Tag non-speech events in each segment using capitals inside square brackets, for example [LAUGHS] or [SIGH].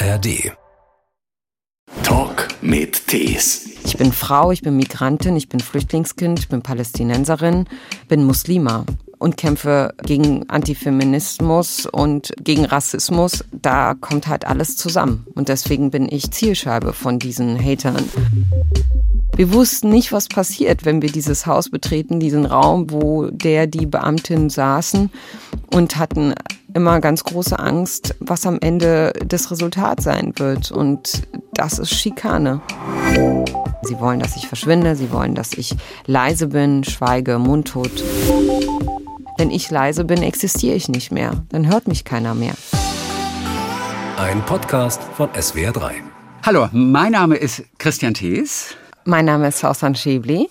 ARD. Talk mit Tees. Ich bin Frau, ich bin Migrantin, ich bin Flüchtlingskind, ich bin Palästinenserin, bin Muslima und kämpfe gegen Antifeminismus und gegen Rassismus. Da kommt halt alles zusammen. Und deswegen bin ich Zielscheibe von diesen Hatern. Wir wussten nicht, was passiert, wenn wir dieses Haus betreten, diesen Raum, wo der, die Beamtin saßen und hatten immer ganz große Angst, was am Ende das Resultat sein wird. Und das ist Schikane. Sie wollen, dass ich verschwinde, sie wollen, dass ich leise bin, schweige, mundtot. Wenn ich leise bin, existiere ich nicht mehr. Dann hört mich keiner mehr. Ein Podcast von SWR3. Hallo, mein Name ist Christian Thees. Mein Name ist Sausan Schäbli.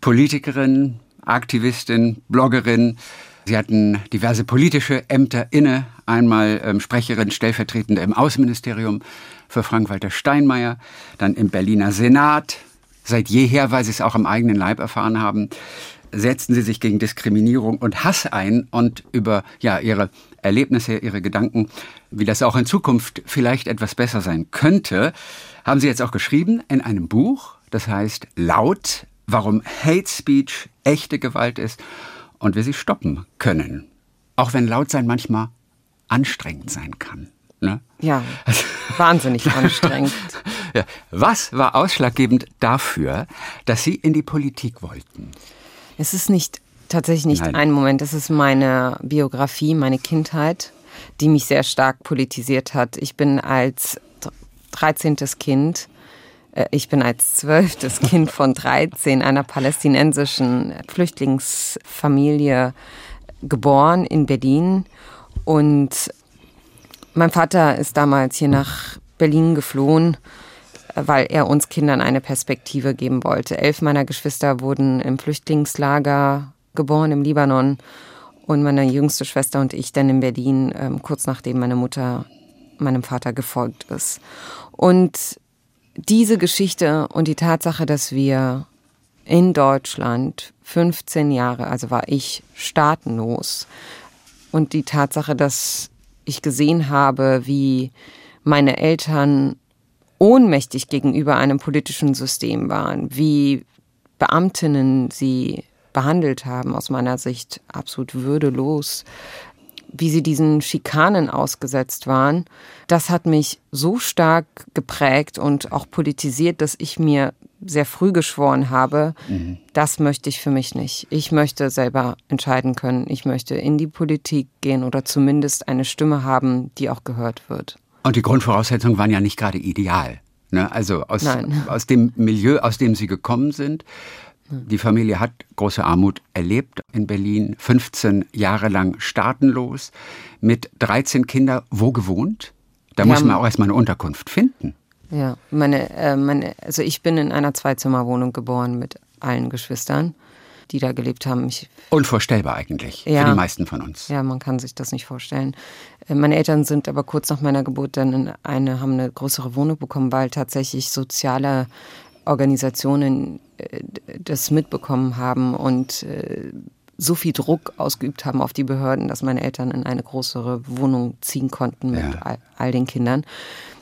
Politikerin, Aktivistin, Bloggerin. Sie hatten diverse politische Ämter inne. Einmal ähm, Sprecherin, Stellvertretende im Außenministerium für Frank-Walter Steinmeier, dann im Berliner Senat. Seit jeher, weil Sie es auch am eigenen Leib erfahren haben, setzten Sie sich gegen Diskriminierung und Hass ein und über ja, Ihre Erlebnisse, Ihre Gedanken, wie das auch in Zukunft vielleicht etwas besser sein könnte, haben Sie jetzt auch geschrieben in einem Buch das heißt laut, warum Hate Speech echte Gewalt ist und wir sie stoppen können. Auch wenn laut sein manchmal anstrengend sein kann. Ne? Ja, wahnsinnig [LAUGHS] anstrengend. Ja. Was war ausschlaggebend dafür, dass Sie in die Politik wollten? Es ist nicht tatsächlich nicht Nein. ein Moment, es ist meine Biografie, meine Kindheit, die mich sehr stark politisiert hat. Ich bin als 13. Kind ich bin als zwölftes [LAUGHS] Kind von 13 einer palästinensischen Flüchtlingsfamilie geboren in Berlin und mein Vater ist damals hier nach Berlin geflohen, weil er uns Kindern eine Perspektive geben wollte. Elf meiner Geschwister wurden im Flüchtlingslager geboren im Libanon und meine jüngste Schwester und ich dann in Berlin, ähm, kurz nachdem meine Mutter meinem Vater gefolgt ist. Und diese Geschichte und die Tatsache, dass wir in Deutschland 15 Jahre, also war ich staatenlos, und die Tatsache, dass ich gesehen habe, wie meine Eltern ohnmächtig gegenüber einem politischen System waren, wie Beamtinnen sie behandelt haben, aus meiner Sicht absolut würdelos, wie sie diesen Schikanen ausgesetzt waren, das hat mich so stark geprägt und auch politisiert, dass ich mir sehr früh geschworen habe, mhm. das möchte ich für mich nicht. Ich möchte selber entscheiden können. Ich möchte in die Politik gehen oder zumindest eine Stimme haben, die auch gehört wird. Und die Grundvoraussetzungen waren ja nicht gerade ideal. Ne? Also aus, aus dem Milieu, aus dem Sie gekommen sind, die Familie hat große Armut erlebt in Berlin, 15 Jahre lang staatenlos, mit 13 Kindern wo gewohnt? Da muss man auch erstmal eine Unterkunft finden. Ja, meine, äh, meine, also ich bin in einer Zweizimmerwohnung geboren mit allen Geschwistern, die da gelebt haben. Ich, Unvorstellbar eigentlich ja, für die meisten von uns. Ja, man kann sich das nicht vorstellen. Äh, meine Eltern sind aber kurz nach meiner Geburt dann in eine, haben eine größere Wohnung bekommen, weil tatsächlich soziale Organisationen äh, das mitbekommen haben und äh, so viel Druck ausgeübt haben auf die Behörden, dass meine Eltern in eine größere Wohnung ziehen konnten mit ja. all, all, den Kindern.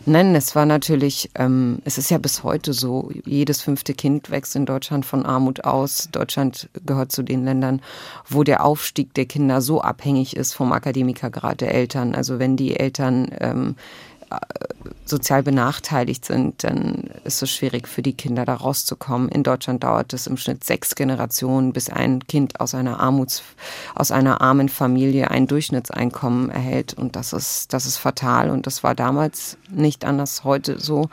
Nein, es war natürlich, ähm, es ist ja bis heute so, jedes fünfte Kind wächst in Deutschland von Armut aus. Deutschland gehört zu den Ländern, wo der Aufstieg der Kinder so abhängig ist vom Akademikergrad der Eltern. Also wenn die Eltern ähm, sozial benachteiligt sind, dann ist es schwierig für die Kinder da rauszukommen. In Deutschland dauert es im Schnitt sechs Generationen, bis ein Kind aus einer Armuts, aus einer armen Familie ein Durchschnittseinkommen erhält. Und das ist, das ist fatal. Und das war damals nicht anders heute so.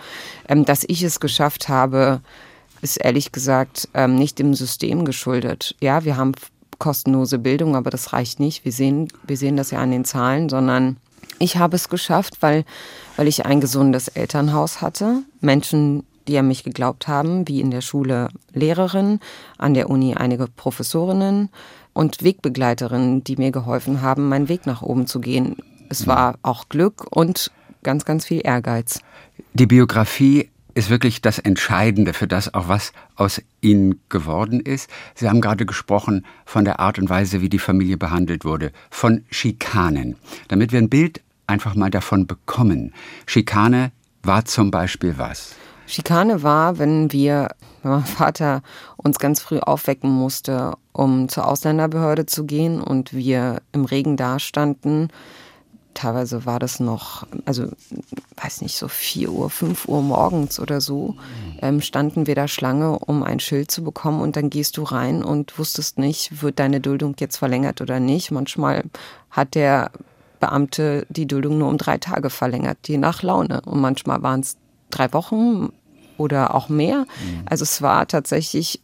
Ähm, dass ich es geschafft habe, ist ehrlich gesagt ähm, nicht dem System geschuldet. Ja, wir haben kostenlose Bildung, aber das reicht nicht. Wir sehen, wir sehen das ja an den Zahlen, sondern ich habe es geschafft, weil, weil ich ein gesundes Elternhaus hatte, Menschen, die an mich geglaubt haben, wie in der Schule Lehrerin, an der Uni einige Professorinnen und Wegbegleiterinnen, die mir geholfen haben, meinen Weg nach oben zu gehen. Es war auch Glück und ganz, ganz viel Ehrgeiz. Die Biografie ist wirklich das Entscheidende für das, auch was aus Ihnen geworden ist. Sie haben gerade gesprochen von der Art und Weise, wie die Familie behandelt wurde, von Schikanen. Damit wir ein Bild einfach mal davon bekommen. Schikane war zum Beispiel was? Schikane war, wenn wir, wenn mein Vater uns ganz früh aufwecken musste, um zur Ausländerbehörde zu gehen und wir im Regen dastanden. Teilweise war das noch, also weiß nicht, so 4 Uhr, 5 Uhr morgens oder so, ähm, standen wir da Schlange, um ein Schild zu bekommen und dann gehst du rein und wusstest nicht, wird deine Duldung jetzt verlängert oder nicht. Manchmal hat der Beamte die Duldung nur um drei Tage verlängert, je nach Laune. Und manchmal waren es drei Wochen oder auch mehr. Mhm. Also es war tatsächlich,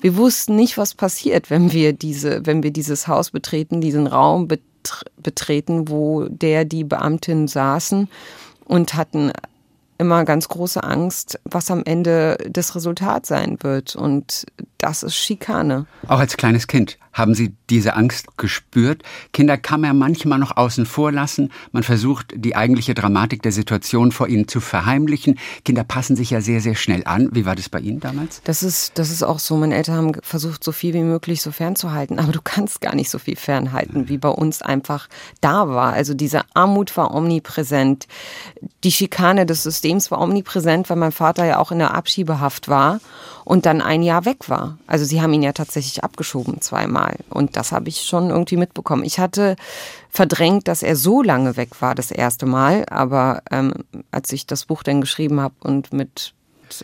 wir wussten nicht, was passiert, wenn wir diese, wenn wir dieses Haus betreten, diesen Raum betreten, wo der, die Beamtin saßen und hatten immer ganz große Angst, was am Ende das Resultat sein wird. Und das ist Schikane. Auch als kleines Kind haben Sie diese Angst gespürt? Kinder kann man manchmal noch außen vor lassen. Man versucht, die eigentliche Dramatik der Situation vor ihnen zu verheimlichen. Kinder passen sich ja sehr, sehr schnell an. Wie war das bei Ihnen damals? Das ist, das ist auch so. Meine Eltern haben versucht, so viel wie möglich so fernzuhalten. Aber du kannst gar nicht so viel fernhalten, wie bei uns einfach da war. Also diese Armut war omnipräsent. Die Schikane des Systems war omnipräsent, weil mein Vater ja auch in der Abschiebehaft war und dann ein Jahr weg war. Also sie haben ihn ja tatsächlich abgeschoben zweimal und das habe ich schon irgendwie mitbekommen. Ich hatte verdrängt, dass er so lange weg war das erste Mal, aber ähm, als ich das Buch dann geschrieben habe und mit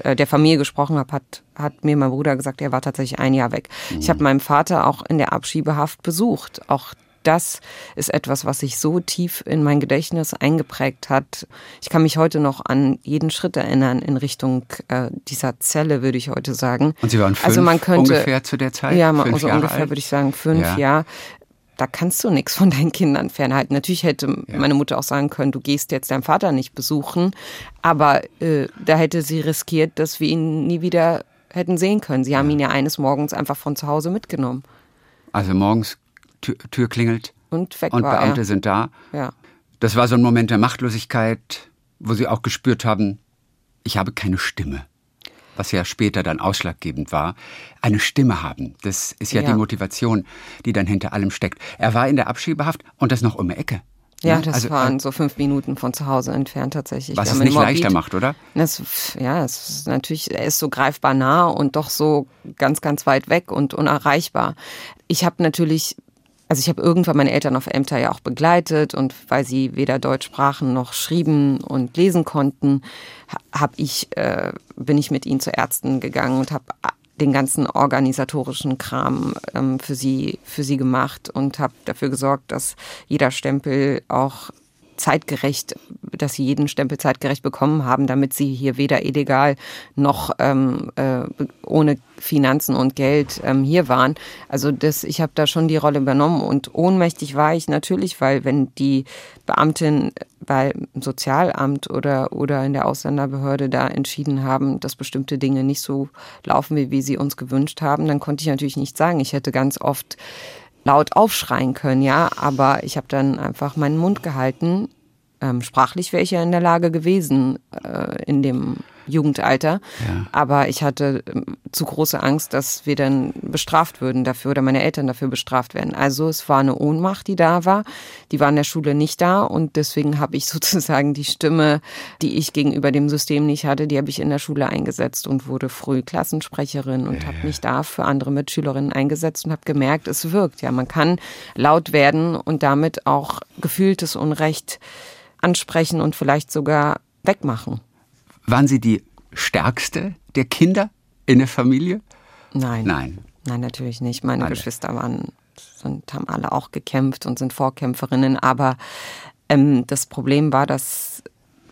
äh, der Familie gesprochen habe, hat, hat mir mein Bruder gesagt, er war tatsächlich ein Jahr weg. Mhm. Ich habe meinen Vater auch in der Abschiebehaft besucht. Auch das ist etwas, was sich so tief in mein Gedächtnis eingeprägt hat. Ich kann mich heute noch an jeden Schritt erinnern in Richtung äh, dieser Zelle, würde ich heute sagen. Und Sie waren fünf also man könnte, ungefähr zu der Zeit? Ja, fünf also ungefähr alt? würde ich sagen fünf, ja. ja da kannst du nichts von deinen Kindern fernhalten. Natürlich hätte ja. meine Mutter auch sagen können, du gehst jetzt deinen Vater nicht besuchen, aber äh, da hätte sie riskiert, dass wir ihn nie wieder hätten sehen können. Sie haben ihn ja eines Morgens einfach von zu Hause mitgenommen. Also morgens Tür, Tür klingelt und, und war, Beamte ja. sind da. Ja. Das war so ein Moment der Machtlosigkeit, wo sie auch gespürt haben, ich habe keine Stimme. Was ja später dann ausschlaggebend war. Eine Stimme haben. Das ist ja, ja. die Motivation, die dann hinter allem steckt. Er war in der Abschiebehaft und das noch um die Ecke. Ja, ne? das also, waren äh, so fünf Minuten von zu Hause entfernt tatsächlich. Was es nicht Morbid. leichter macht, oder? Das, ja, es ist natürlich, er ist so greifbar nah und doch so ganz, ganz weit weg und unerreichbar. Ich habe natürlich also ich habe irgendwann meine Eltern auf Ämter ja auch begleitet und weil sie weder Deutsch sprachen noch schrieben und lesen konnten, habe ich äh, bin ich mit ihnen zu Ärzten gegangen und habe den ganzen organisatorischen Kram ähm, für sie für sie gemacht und habe dafür gesorgt, dass jeder Stempel auch zeitgerecht, dass sie jeden Stempel zeitgerecht bekommen haben, damit sie hier weder illegal noch ähm, äh, ohne Finanzen und Geld ähm, hier waren. Also das, ich habe da schon die Rolle übernommen und ohnmächtig war ich natürlich, weil wenn die Beamtin beim Sozialamt oder, oder in der Ausländerbehörde da entschieden haben, dass bestimmte Dinge nicht so laufen, wie wir sie uns gewünscht haben, dann konnte ich natürlich nicht sagen. Ich hätte ganz oft laut aufschreien können, ja, aber ich habe dann einfach meinen Mund gehalten. Ähm, sprachlich wäre ich ja in der Lage gewesen, äh, in dem Jugendalter. Ja. Aber ich hatte ähm, zu große Angst, dass wir dann bestraft würden dafür oder meine Eltern dafür bestraft werden. Also es war eine Ohnmacht, die da war. Die war in der Schule nicht da und deswegen habe ich [LAUGHS] sozusagen die Stimme, die ich gegenüber dem System nicht hatte, die habe ich in der Schule eingesetzt und wurde früh Klassensprecherin und ja. habe mich da für andere Mitschülerinnen eingesetzt und habe gemerkt, es wirkt. Ja, man kann laut werden und damit auch gefühltes Unrecht ansprechen und vielleicht sogar wegmachen. Waren Sie die stärkste der Kinder in der Familie? Nein. Nein. Nein, natürlich nicht. Meine alle. Geschwister waren, sind, haben alle auch gekämpft und sind Vorkämpferinnen. Aber ähm, das Problem war, dass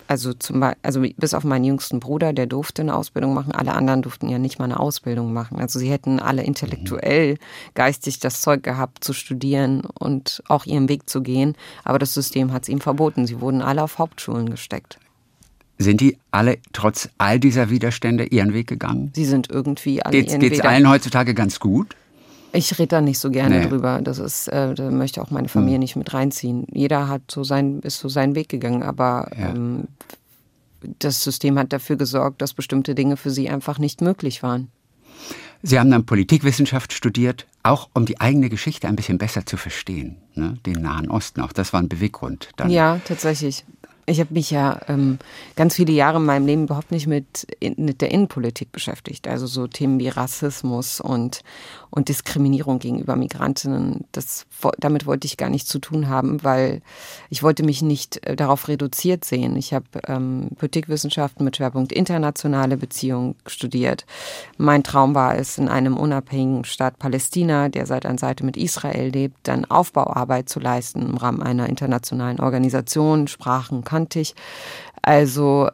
also zum Beispiel, also bis auf meinen jüngsten Bruder, der durfte eine Ausbildung machen, alle anderen durften ja nicht mal eine Ausbildung machen. Also sie hätten alle intellektuell, geistig das Zeug gehabt zu studieren und auch ihren Weg zu gehen, aber das System hat es ihnen verboten. Sie wurden alle auf Hauptschulen gesteckt. Sind die alle trotz all dieser Widerstände ihren Weg gegangen? Sie sind irgendwie alle geht's, ihren geht's Weg allen heutzutage ganz gut? Ich rede da nicht so gerne nee. drüber. Das ist, äh, da möchte auch meine Familie hm. nicht mit reinziehen. Jeder hat so sein, ist so seinen Weg gegangen, aber ja. ähm, das System hat dafür gesorgt, dass bestimmte Dinge für sie einfach nicht möglich waren. Sie haben dann Politikwissenschaft studiert, auch um die eigene Geschichte ein bisschen besser zu verstehen, ne? den Nahen Osten auch. Das war ein Beweggrund. Dann. Ja, tatsächlich. Ich habe mich ja ähm, ganz viele Jahre in meinem Leben überhaupt nicht mit, mit der Innenpolitik beschäftigt. Also so Themen wie Rassismus und, und Diskriminierung gegenüber Migrantinnen. Das, damit wollte ich gar nichts zu tun haben, weil ich wollte mich nicht äh, darauf reduziert sehen. Ich habe ähm, Politikwissenschaften mit Schwerpunkt internationale Beziehungen studiert. Mein Traum war es, in einem unabhängigen Staat Palästina, der Seite an Seite mit Israel lebt, dann Aufbauarbeit zu leisten im Rahmen einer internationalen Organisation, Sprachen, kannte ich. Also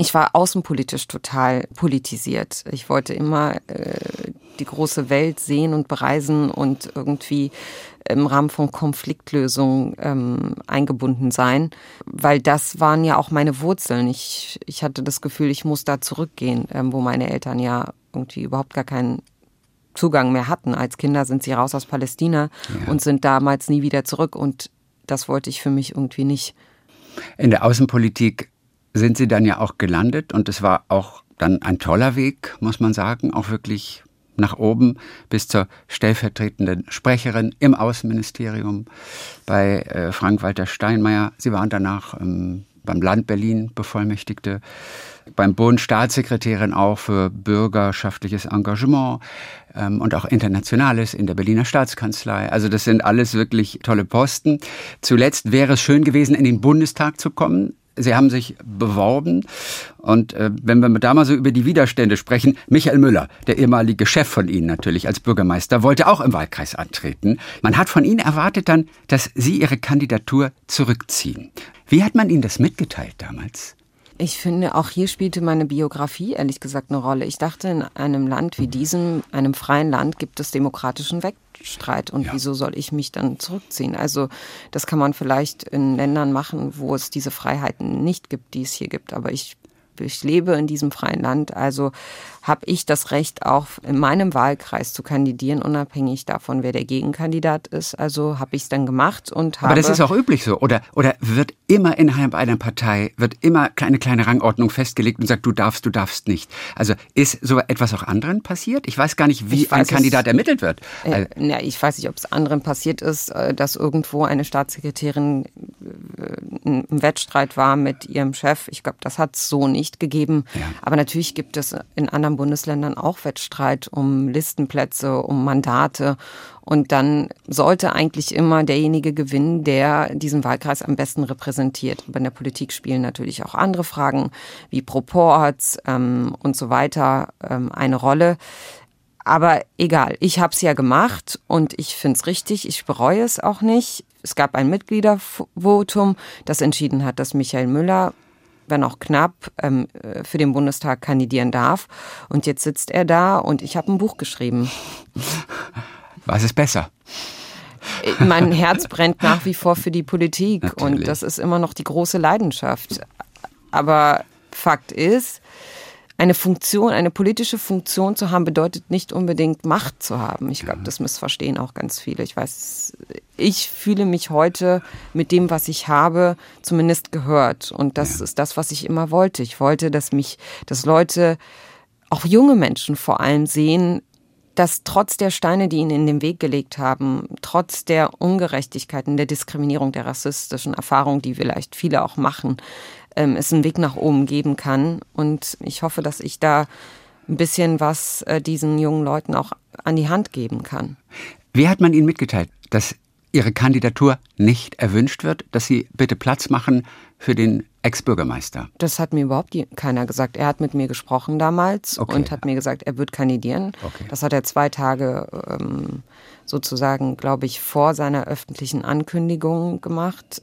ich war außenpolitisch total politisiert. Ich wollte immer äh, die große Welt sehen und bereisen und irgendwie im Rahmen von Konfliktlösungen ähm, eingebunden sein, weil das waren ja auch meine Wurzeln. Ich, ich hatte das Gefühl, ich muss da zurückgehen, ähm, wo meine Eltern ja irgendwie überhaupt gar keinen Zugang mehr hatten. Als Kinder sind sie raus aus Palästina ja. und sind damals nie wieder zurück und das wollte ich für mich irgendwie nicht. In der Außenpolitik sind Sie dann ja auch gelandet und es war auch dann ein toller Weg, muss man sagen, auch wirklich nach oben bis zur stellvertretenden Sprecherin im Außenministerium bei äh, Frank-Walter Steinmeier. Sie waren danach ähm, beim Land Berlin Bevollmächtigte, beim Bund Staatssekretärin auch für bürgerschaftliches Engagement ähm, und auch internationales in der Berliner Staatskanzlei. Also das sind alles wirklich tolle Posten. Zuletzt wäre es schön gewesen, in den Bundestag zu kommen. Sie haben sich beworben und äh, wenn wir da mal so über die Widerstände sprechen, Michael Müller, der ehemalige Chef von Ihnen natürlich als Bürgermeister, wollte auch im Wahlkreis antreten. Man hat von Ihnen erwartet dann, dass Sie Ihre Kandidatur zurückziehen. Wie hat man Ihnen das mitgeteilt damals? Ich finde, auch hier spielte meine Biografie ehrlich gesagt eine Rolle. Ich dachte, in einem Land wie diesem, einem freien Land, gibt es demokratischen Wettstreit. Und ja. wieso soll ich mich dann zurückziehen? Also, das kann man vielleicht in Ländern machen, wo es diese Freiheiten nicht gibt, die es hier gibt. Aber ich ich lebe in diesem freien Land, also habe ich das Recht, auch in meinem Wahlkreis zu kandidieren, unabhängig davon, wer der Gegenkandidat ist. Also habe ich es dann gemacht und habe. Aber das ist auch üblich so, oder? Oder wird immer innerhalb einer Partei, wird immer eine kleine Rangordnung festgelegt und sagt, du darfst, du darfst nicht. Also ist so etwas auch anderen passiert? Ich weiß gar nicht, wie ein Kandidat ermittelt wird. Äh, also na, ich weiß nicht, ob es anderen passiert ist, äh, dass irgendwo eine Staatssekretärin äh, im Wettstreit war mit ihrem Chef. Ich glaube, das hat es so nicht gegeben. Ja. Aber natürlich gibt es in anderen Bundesländern auch Wettstreit um Listenplätze, um Mandate. Und dann sollte eigentlich immer derjenige gewinnen, der diesen Wahlkreis am besten repräsentiert. Aber in der Politik spielen natürlich auch andere Fragen wie Proports ähm, und so weiter ähm, eine Rolle. Aber egal, ich habe es ja gemacht und ich finde es richtig, ich bereue es auch nicht. Es gab ein Mitgliedervotum, das entschieden hat, dass Michael Müller wenn auch knapp, ähm, äh, für den Bundestag kandidieren darf. Und jetzt sitzt er da und ich habe ein Buch geschrieben. [LAUGHS] Was ist besser? Äh, mein Herz brennt nach wie vor für die Politik Natürlich. und das ist immer noch die große Leidenschaft. Aber Fakt ist, eine Funktion, eine politische Funktion zu haben, bedeutet nicht unbedingt Macht zu haben. Ich glaube, das missverstehen auch ganz viele. Ich weiß, ich fühle mich heute mit dem, was ich habe, zumindest gehört. Und das ja. ist das, was ich immer wollte. Ich wollte, dass mich, dass Leute, auch junge Menschen vor allem sehen, dass trotz der Steine, die ihnen in den Weg gelegt haben, trotz der Ungerechtigkeiten, der Diskriminierung, der rassistischen Erfahrung, die vielleicht viele auch machen, ähm, es einen Weg nach oben geben kann. Und ich hoffe, dass ich da ein bisschen was äh, diesen jungen Leuten auch an die Hand geben kann. Wie hat man Ihnen mitgeteilt, dass Ihre Kandidatur nicht erwünscht wird, dass Sie bitte Platz machen für den Ex-Bürgermeister? Das hat mir überhaupt keiner gesagt. Er hat mit mir gesprochen damals okay. und hat mir gesagt, er wird kandidieren. Okay. Das hat er zwei Tage ähm, sozusagen, glaube ich, vor seiner öffentlichen Ankündigung gemacht.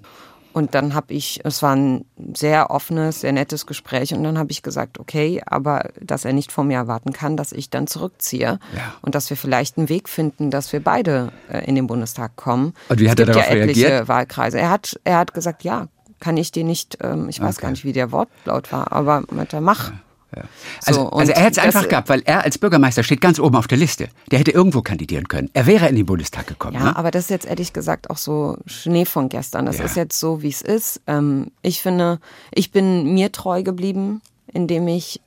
Und dann habe ich, es war ein sehr offenes, sehr nettes Gespräch und dann habe ich gesagt, okay, aber dass er nicht von mir erwarten kann, dass ich dann zurückziehe ja. und dass wir vielleicht einen Weg finden, dass wir beide äh, in den Bundestag kommen. Und wie hat es er darauf ja etliche reagiert? Wahlkreise. Er hat, er hat gesagt, ja, kann ich dir nicht, ähm, ich weiß okay. gar nicht, wie der Wortlaut war, aber meinte, mach. Ja. Ja. Also, so, also er hätte es einfach gehabt, weil er als Bürgermeister steht ganz oben auf der Liste. Der hätte irgendwo kandidieren können. Er wäre in den Bundestag gekommen. Ja, ne? aber das ist jetzt ehrlich gesagt auch so Schnee von gestern. Das ja. ist jetzt so, wie es ist. Ähm, ich finde, ich bin mir treu geblieben, indem ich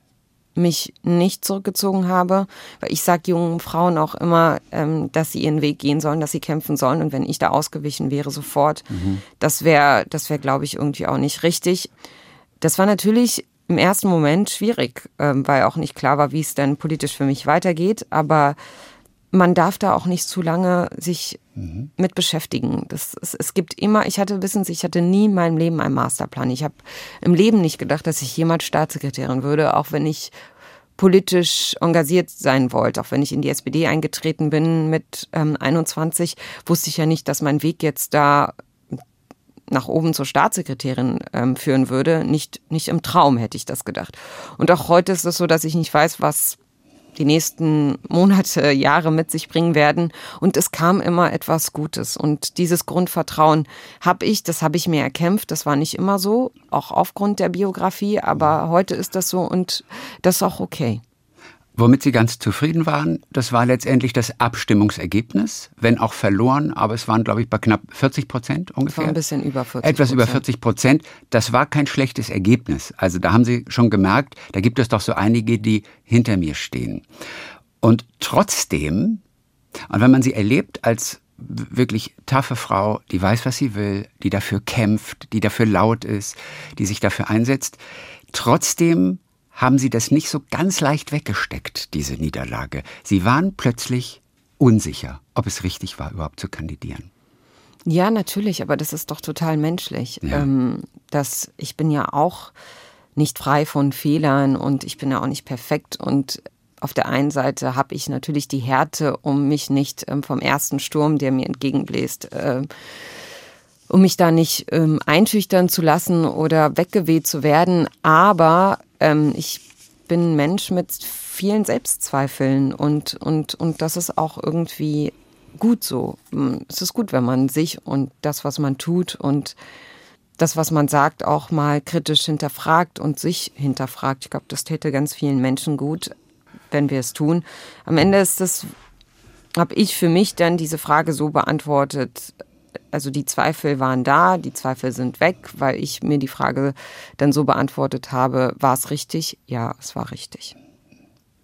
mich nicht zurückgezogen habe, weil ich sage jungen Frauen auch immer, ähm, dass sie ihren Weg gehen sollen, dass sie kämpfen sollen und wenn ich da ausgewichen wäre sofort, mhm. das wäre, das wäre, glaube ich, irgendwie auch nicht richtig. Das war natürlich im ersten Moment schwierig, ähm, weil auch nicht klar war, wie es denn politisch für mich weitergeht, aber man darf da auch nicht zu lange sich mhm. mit beschäftigen. Das, es, es gibt immer, ich hatte, wissen Sie, ich hatte nie in meinem Leben einen Masterplan. Ich habe im Leben nicht gedacht, dass ich jemals Staatssekretärin würde, auch wenn ich politisch engagiert sein wollte. Auch wenn ich in die SPD eingetreten bin mit ähm, 21, wusste ich ja nicht, dass mein Weg jetzt da nach oben zur Staatssekretärin ähm, führen würde. Nicht, nicht im Traum hätte ich das gedacht. Und auch heute ist es so, dass ich nicht weiß, was die nächsten Monate, [LAUGHS] Jahre mit sich bringen werden. Und es kam immer etwas Gutes. Und dieses Grundvertrauen habe ich, das habe ich mir erkämpft. Das war nicht immer so, auch aufgrund der Biografie. Aber heute ist das so und das ist auch okay. Womit Sie ganz zufrieden waren, das war letztendlich das Abstimmungsergebnis, wenn auch verloren, aber es waren, glaube ich, bei knapp 40 Prozent ungefähr. war ein bisschen über 40 Etwas über 40 Prozent. Das war kein schlechtes Ergebnis. Also da haben Sie schon gemerkt, da gibt es doch so einige, die hinter mir stehen. Und trotzdem, und wenn man sie erlebt als wirklich taffe Frau, die weiß, was sie will, die dafür kämpft, die dafür laut ist, die sich dafür einsetzt, trotzdem haben Sie das nicht so ganz leicht weggesteckt, diese Niederlage. Sie waren plötzlich unsicher, ob es richtig war, überhaupt zu kandidieren. Ja, natürlich, aber das ist doch total menschlich. Ja. Ähm, dass ich bin ja auch nicht frei von Fehlern und ich bin ja auch nicht perfekt und auf der einen Seite habe ich natürlich die Härte, um mich nicht ähm, vom ersten Sturm, der mir entgegenbläst, äh, um mich da nicht ähm, einschüchtern zu lassen oder weggeweht zu werden. Aber ähm, ich bin ein Mensch mit vielen Selbstzweifeln und, und, und das ist auch irgendwie gut so. Hm, es ist gut, wenn man sich und das, was man tut und das, was man sagt, auch mal kritisch hinterfragt und sich hinterfragt. Ich glaube, das täte ganz vielen Menschen gut, wenn wir es tun. Am Ende ist das, habe ich für mich dann diese Frage so beantwortet, also die Zweifel waren da, die Zweifel sind weg, weil ich mir die Frage dann so beantwortet habe, war es richtig? Ja, es war richtig.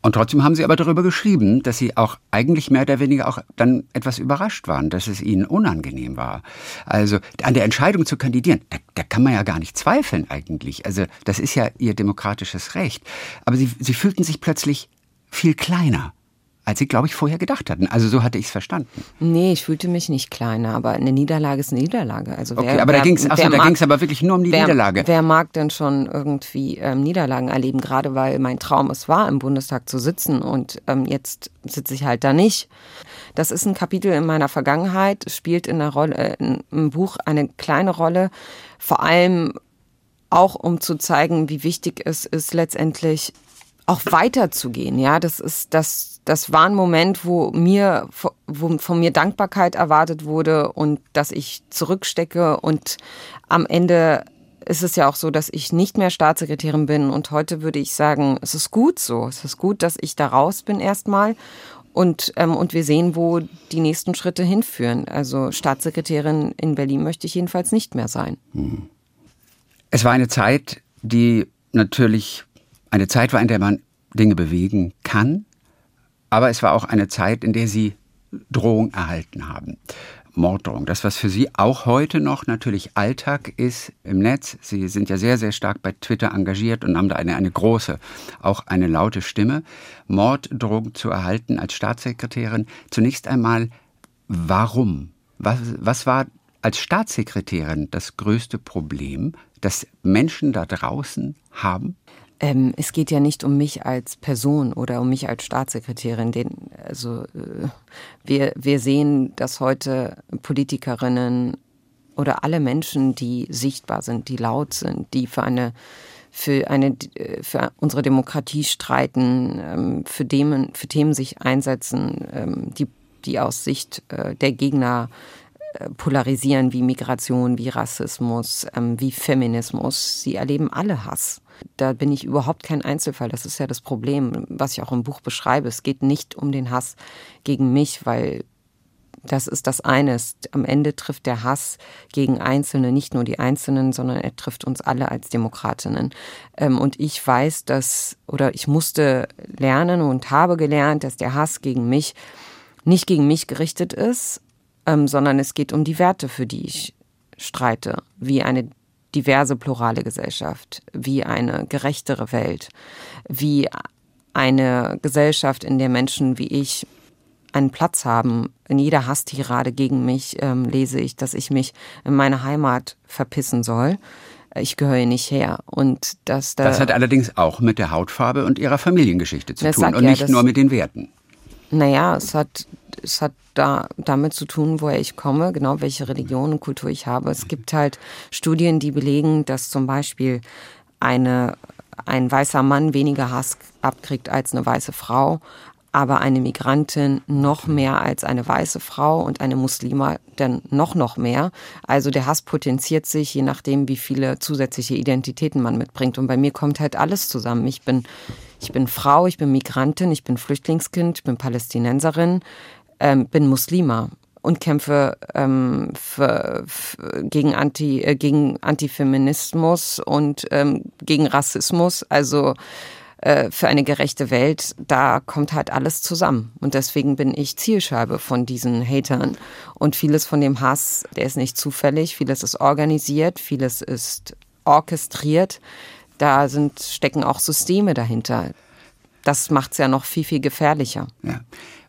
Und trotzdem haben Sie aber darüber geschrieben, dass Sie auch eigentlich mehr oder weniger auch dann etwas überrascht waren, dass es Ihnen unangenehm war. Also an der Entscheidung zu kandidieren, da, da kann man ja gar nicht zweifeln eigentlich. Also das ist ja Ihr demokratisches Recht. Aber Sie, Sie fühlten sich plötzlich viel kleiner als sie, glaube ich, vorher gedacht hatten. Also so hatte ich es verstanden. Nee, ich fühlte mich nicht kleiner, aber eine Niederlage ist eine Niederlage. Also wer, okay, aber wer, da ging es aber wirklich nur um die wer, Niederlage. Wer mag denn schon irgendwie ähm, Niederlagen erleben, gerade weil mein Traum es war, im Bundestag zu sitzen und ähm, jetzt sitze ich halt da nicht. Das ist ein Kapitel in meiner Vergangenheit, spielt in der Rolle, äh, im Buch eine kleine Rolle, vor allem auch um zu zeigen, wie wichtig es ist, letztendlich auch weiterzugehen. Ja, das ist das das war ein Moment, wo mir, wo von mir Dankbarkeit erwartet wurde und dass ich zurückstecke und am Ende ist es ja auch so, dass ich nicht mehr Staatssekretärin bin und heute würde ich sagen, es ist gut so. Es ist gut, dass ich da raus bin erstmal und, ähm, und wir sehen, wo die nächsten Schritte hinführen. Also Staatssekretärin in Berlin möchte ich jedenfalls nicht mehr sein. Hm. Es war eine Zeit, die natürlich eine Zeit war, in der man Dinge bewegen kann, aber es war auch eine Zeit, in der Sie Drohung erhalten haben. Morddrohung. Das, was für Sie auch heute noch natürlich Alltag ist im Netz. Sie sind ja sehr, sehr stark bei Twitter engagiert und haben da eine, eine große, auch eine laute Stimme. Morddrohung zu erhalten als Staatssekretärin. Zunächst einmal, warum? Was, was war als Staatssekretärin das größte Problem, das Menschen da draußen haben? Ähm, es geht ja nicht um mich als Person oder um mich als Staatssekretärin. Den, also äh, wir, wir sehen, dass heute Politikerinnen oder alle Menschen, die sichtbar sind, die laut sind, die für eine für eine für unsere Demokratie streiten, ähm, für Themen für Themen sich einsetzen, ähm, die die aus Sicht äh, der Gegner äh, polarisieren wie Migration, wie Rassismus, ähm, wie Feminismus. Sie erleben alle Hass. Da bin ich überhaupt kein Einzelfall. Das ist ja das Problem, was ich auch im Buch beschreibe. Es geht nicht um den Hass gegen mich, weil Das ist das eine. Am Ende trifft der Hass gegen Einzelne nicht nur die Einzelnen, sondern er trifft uns alle als Demokratinnen. Ähm, und ich weiß, dass, oder ich musste lernen und habe gelernt, dass der Hass gegen mich nicht gegen mich gerichtet ist, ähm, sondern es geht um die Werte, für die ich streite, wie eine diverse plurale Gesellschaft, wie eine gerechtere Welt, wie eine Gesellschaft, in der Menschen wie ich einen Platz haben. In jeder Hasstirade gegen mich ähm, lese ich, dass ich mich in meine Heimat verpissen soll. Ich gehöre nicht her. Und dass da das hat allerdings auch mit der Hautfarbe und ihrer Familiengeschichte zu tun und ja, nicht nur mit den Werten. Naja, es hat, es hat da, damit zu tun, woher ich komme, genau welche Religion und Kultur ich habe. Es gibt halt Studien, die belegen, dass zum Beispiel eine, ein weißer Mann weniger Hass abkriegt als eine weiße Frau, aber eine Migrantin noch mehr als eine weiße Frau und eine Muslima dann noch noch mehr. Also der Hass potenziert sich, je nachdem, wie viele zusätzliche Identitäten man mitbringt. Und bei mir kommt halt alles zusammen. Ich bin, ich bin Frau, ich bin Migrantin, ich bin Flüchtlingskind, ich bin Palästinenserin, ähm, bin Muslima und kämpfe ähm, für, für, gegen, Anti, äh, gegen Antifeminismus und ähm, gegen Rassismus. Also äh, für eine gerechte Welt, da kommt halt alles zusammen. Und deswegen bin ich Zielscheibe von diesen Hatern. Und vieles von dem Hass, der ist nicht zufällig, vieles ist organisiert, vieles ist orchestriert. Da sind, stecken auch Systeme dahinter. Das macht es ja noch viel, viel gefährlicher. Ja.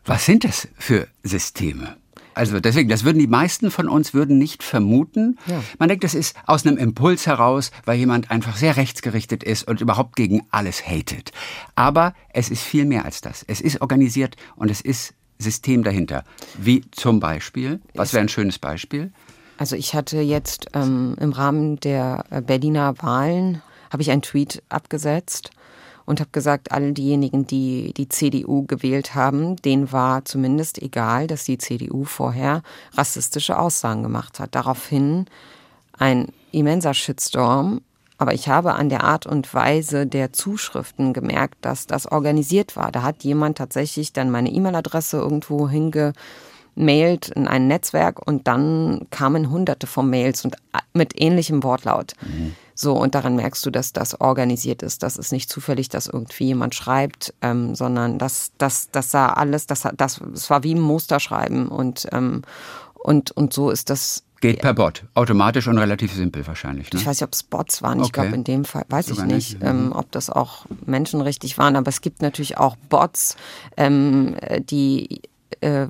Was sind das für Systeme? Also deswegen, das würden die meisten von uns würden nicht vermuten. Ja. Man denkt, das ist aus einem Impuls heraus, weil jemand einfach sehr rechtsgerichtet ist und überhaupt gegen alles hatet. Aber es ist viel mehr als das. Es ist organisiert und es ist System dahinter. Wie zum Beispiel, was wäre ein schönes Beispiel? Also ich hatte jetzt ähm, im Rahmen der äh, Berliner Wahlen, habe ich einen Tweet abgesetzt und habe gesagt, all diejenigen, die die CDU gewählt haben, denen war zumindest egal, dass die CDU vorher rassistische Aussagen gemacht hat. Daraufhin ein immenser Shitstorm. Aber ich habe an der Art und Weise der Zuschriften gemerkt, dass das organisiert war. Da hat jemand tatsächlich dann meine E-Mail-Adresse irgendwo hingemailt in ein Netzwerk und dann kamen hunderte von Mails und mit ähnlichem Wortlaut. Mhm. So, und daran merkst du, dass das organisiert ist. Das ist nicht zufällig, dass irgendwie jemand schreibt, ähm, sondern das, das, das sah alles, das, das, das war wie ein Musterschreiben und, ähm, und, und so ist das. Geht per Bot, automatisch und relativ simpel wahrscheinlich. Ne? Ich weiß nicht, ob es Bots waren. Okay. Ich glaube, in dem Fall weiß Sogar ich nicht, nicht. Ähm, mhm. ob das auch Menschen richtig waren. Aber es gibt natürlich auch Bots, ähm, die äh,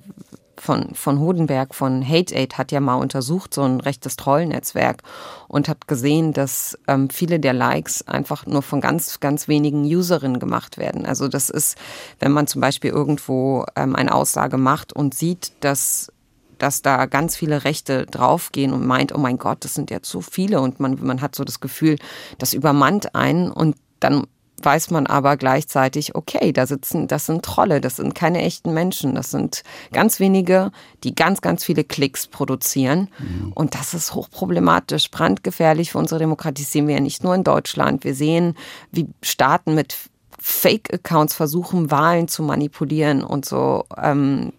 von, von Hodenberg von Hate Aid hat ja mal untersucht, so ein rechtes Trollnetzwerk und hat gesehen, dass ähm, viele der Likes einfach nur von ganz, ganz wenigen Userinnen gemacht werden. Also das ist, wenn man zum Beispiel irgendwo ähm, eine Aussage macht und sieht, dass dass da ganz viele Rechte draufgehen und meint, oh mein Gott, das sind jetzt so viele und man, man hat so das Gefühl, das übermannt einen und dann weiß man aber gleichzeitig, okay, da sitzen, das sind Trolle, das sind keine echten Menschen, das sind ganz wenige, die ganz, ganz viele Klicks produzieren. Mhm. Und das ist hochproblematisch, brandgefährlich für unsere Demokratie. Das sehen wir ja nicht nur in Deutschland. Wir sehen, wie Staaten mit Fake-Accounts versuchen, Wahlen zu manipulieren und so. Ähm,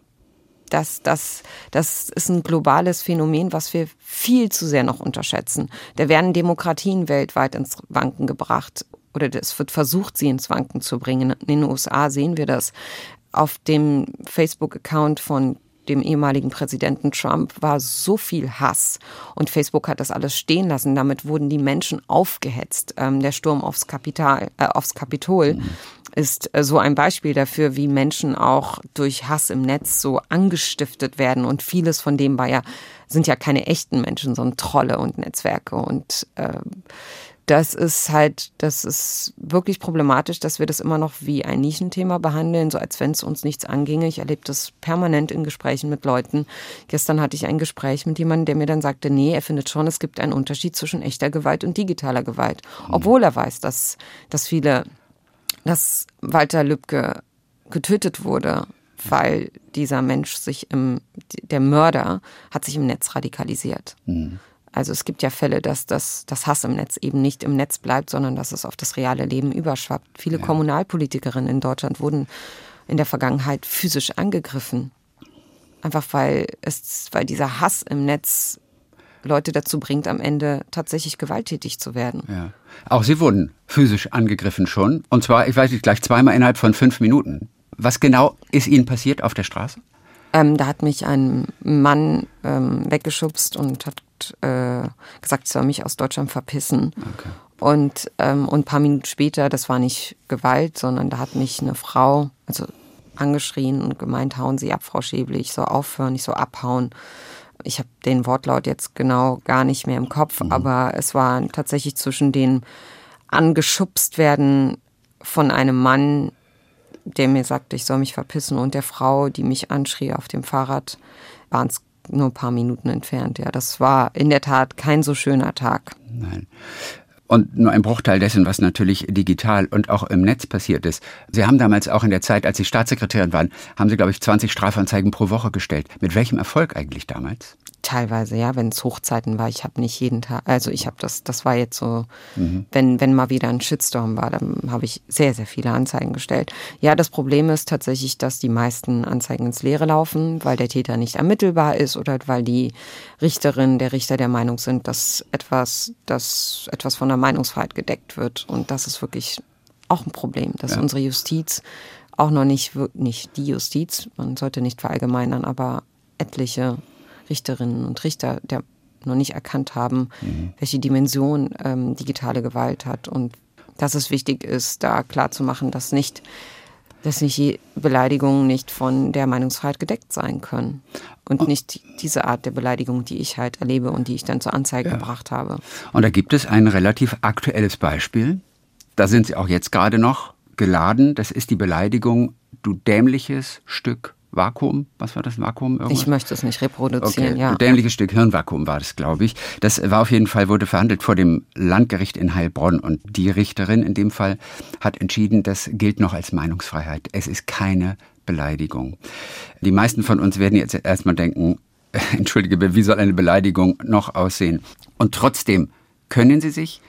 das, das, das ist ein globales Phänomen, was wir viel zu sehr noch unterschätzen. Da werden Demokratien weltweit ins Wanken gebracht oder es wird versucht, sie ins Wanken zu bringen. In den USA sehen wir das. Auf dem Facebook-Account von dem ehemaligen Präsidenten Trump war so viel Hass und Facebook hat das alles stehen lassen. Damit wurden die Menschen aufgehetzt. Ähm, der Sturm aufs Kapital, äh, aufs Kapitol ist äh, so ein Beispiel dafür, wie Menschen auch durch Hass im Netz so angestiftet werden und vieles von dem war ja sind ja keine echten Menschen, sondern Trolle und Netzwerke und äh, das ist halt, das ist wirklich problematisch, dass wir das immer noch wie ein Nischenthema behandeln, so als wenn es uns nichts anginge. Ich erlebe das permanent in Gesprächen mit Leuten. Gestern hatte ich ein Gespräch mit jemandem, der mir dann sagte, nee, er findet schon, es gibt einen Unterschied zwischen echter Gewalt und digitaler Gewalt. Mhm. Obwohl er weiß, dass, dass viele, dass Walter Lübcke getötet wurde, weil dieser Mensch sich im, der Mörder hat sich im Netz radikalisiert. Mhm. Also es gibt ja Fälle, dass das, das Hass im Netz eben nicht im Netz bleibt, sondern dass es auf das reale Leben überschwappt. Viele ja. Kommunalpolitikerinnen in Deutschland wurden in der Vergangenheit physisch angegriffen. Einfach weil es, weil dieser Hass im Netz Leute dazu bringt, am Ende tatsächlich gewalttätig zu werden. Ja. Auch Sie wurden physisch angegriffen schon. Und zwar, ich weiß nicht, gleich zweimal innerhalb von fünf Minuten. Was genau ist Ihnen passiert auf der Straße? Ähm, da hat mich ein Mann ähm, weggeschubst und hat äh, gesagt, ich soll mich aus Deutschland verpissen. Okay. Und, ähm, und ein paar Minuten später, das war nicht Gewalt, sondern da hat mich eine Frau, also angeschrien und gemeint, hauen Sie ab, Frau Schäble, ich soll aufhören, ich soll abhauen. Ich habe den Wortlaut jetzt genau gar nicht mehr im Kopf, mhm. aber es war tatsächlich zwischen den angeschubst werden von einem Mann, der mir sagte, ich soll mich verpissen, und der Frau, die mich anschrie auf dem Fahrrad, waren es nur ein paar Minuten entfernt. Ja, das war in der Tat kein so schöner Tag. Nein und nur ein Bruchteil dessen, was natürlich digital und auch im Netz passiert ist. Sie haben damals auch in der Zeit, als Sie Staatssekretärin waren, haben Sie, glaube ich, 20 Strafanzeigen pro Woche gestellt. Mit welchem Erfolg eigentlich damals? Teilweise, ja, wenn es Hochzeiten war. Ich habe nicht jeden Tag, also ich habe das, das war jetzt so, mhm. wenn, wenn mal wieder ein Shitstorm war, dann habe ich sehr, sehr viele Anzeigen gestellt. Ja, das Problem ist tatsächlich, dass die meisten Anzeigen ins Leere laufen, weil der Täter nicht ermittelbar ist oder weil die Richterin, der Richter der Meinung sind, dass etwas, dass etwas von der Meinungsfreiheit gedeckt wird. Und das ist wirklich auch ein Problem, dass ja. unsere Justiz auch noch nicht, nicht die Justiz, man sollte nicht verallgemeinern, aber etliche Richterinnen und Richter der noch nicht erkannt haben, mhm. welche Dimension ähm, digitale Gewalt hat und dass es wichtig ist, da klarzumachen, dass nicht dass nicht Beleidigungen nicht von der Meinungsfreiheit gedeckt sein können. Und nicht diese Art der Beleidigung, die ich halt erlebe und die ich dann zur Anzeige ja. gebracht habe. Und da gibt es ein relativ aktuelles Beispiel. Da sind Sie auch jetzt gerade noch geladen. Das ist die Beleidigung, du dämliches Stück Vakuum, was war das Vakuum? Irgendwas? Ich möchte es nicht reproduzieren, okay. ja. Ein dämliches Stück Hirnvakuum war das, glaube ich. Das war auf jeden Fall, wurde verhandelt vor dem Landgericht in Heilbronn und die Richterin in dem Fall hat entschieden, das gilt noch als Meinungsfreiheit. Es ist keine Beleidigung. Die meisten von uns werden jetzt erstmal denken, [LAUGHS] entschuldige, wie soll eine Beleidigung noch aussehen? Und trotzdem können Sie sich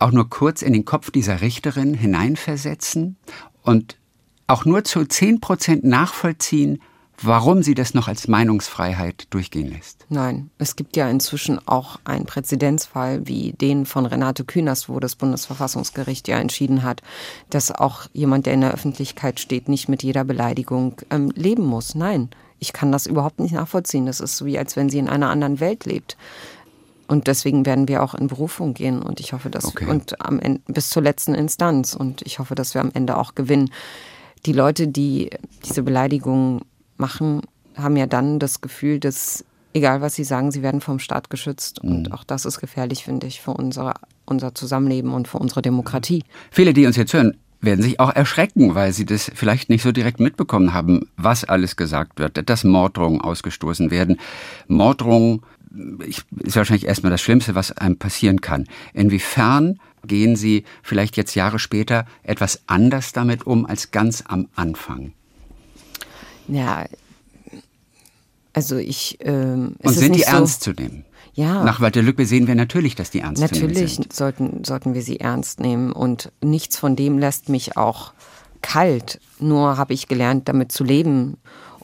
auch nur kurz in den Kopf dieser Richterin hineinversetzen und auch nur zu 10 Prozent nachvollziehen, warum sie das noch als Meinungsfreiheit durchgehen lässt. Nein, es gibt ja inzwischen auch einen Präzedenzfall wie den von Renate Künast, wo das Bundesverfassungsgericht ja entschieden hat, dass auch jemand, der in der Öffentlichkeit steht, nicht mit jeder Beleidigung ähm, leben muss. Nein, ich kann das überhaupt nicht nachvollziehen. Das ist so wie, als wenn sie in einer anderen Welt lebt. Und deswegen werden wir auch in Berufung gehen und ich hoffe, dass okay. und am Ende, bis zur letzten Instanz und ich hoffe, dass wir am Ende auch gewinnen. Die Leute, die diese Beleidigungen machen, haben ja dann das Gefühl, dass egal was sie sagen, sie werden vom Staat geschützt. Und mhm. auch das ist gefährlich, finde ich, für unsere, unser Zusammenleben und für unsere Demokratie. Viele, die uns jetzt hören, werden sich auch erschrecken, weil sie das vielleicht nicht so direkt mitbekommen haben, was alles gesagt wird, dass Morddrohungen ausgestoßen werden. Morddrohungen ist wahrscheinlich erstmal das Schlimmste, was einem passieren kann. Inwiefern gehen Sie vielleicht jetzt Jahre später etwas anders damit um als ganz am Anfang? Ja, also ich. Ähm, Und sind die so, ernst zu nehmen? Ja. Nach Walter Lücke sehen wir natürlich, dass die ernst natürlich zu nehmen sind. Natürlich sollten, sollten wir sie ernst nehmen. Und nichts von dem lässt mich auch kalt. Nur habe ich gelernt, damit zu leben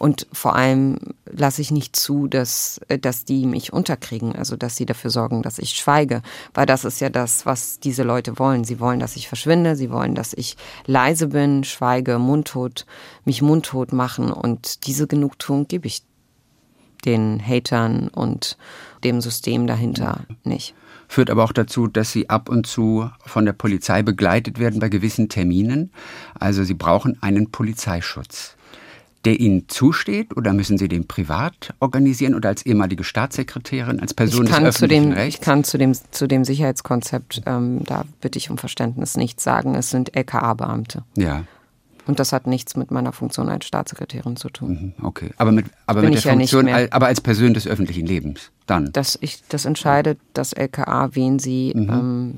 und vor allem lasse ich nicht zu, dass, äh, dass die mich unterkriegen, also dass sie dafür sorgen, dass ich schweige. Weil das ist ja das, was diese Leute wollen. Sie wollen, dass ich verschwinde, sie wollen, dass ich leise bin, schweige, mundtot, mich mundtot machen. Und diese Genugtuung gebe ich den Hatern und dem System dahinter nicht. Führt aber auch dazu, dass sie ab und zu von der Polizei begleitet werden bei gewissen Terminen. Also sie brauchen einen Polizeischutz der Ihnen zusteht oder müssen Sie den privat organisieren oder als ehemalige Staatssekretärin, als Person des öffentlichen dem, Rechts? Ich kann zu dem, zu dem Sicherheitskonzept, ähm, da bitte ich um Verständnis, nichts sagen. Es sind LKA-Beamte. Ja. Und das hat nichts mit meiner Funktion als Staatssekretärin zu tun. Mhm, okay, aber mit, aber mit der Funktion, ja aber als Person des öffentlichen Lebens, dann? Das, ich, das entscheidet das LKA, wen sie mhm. ähm,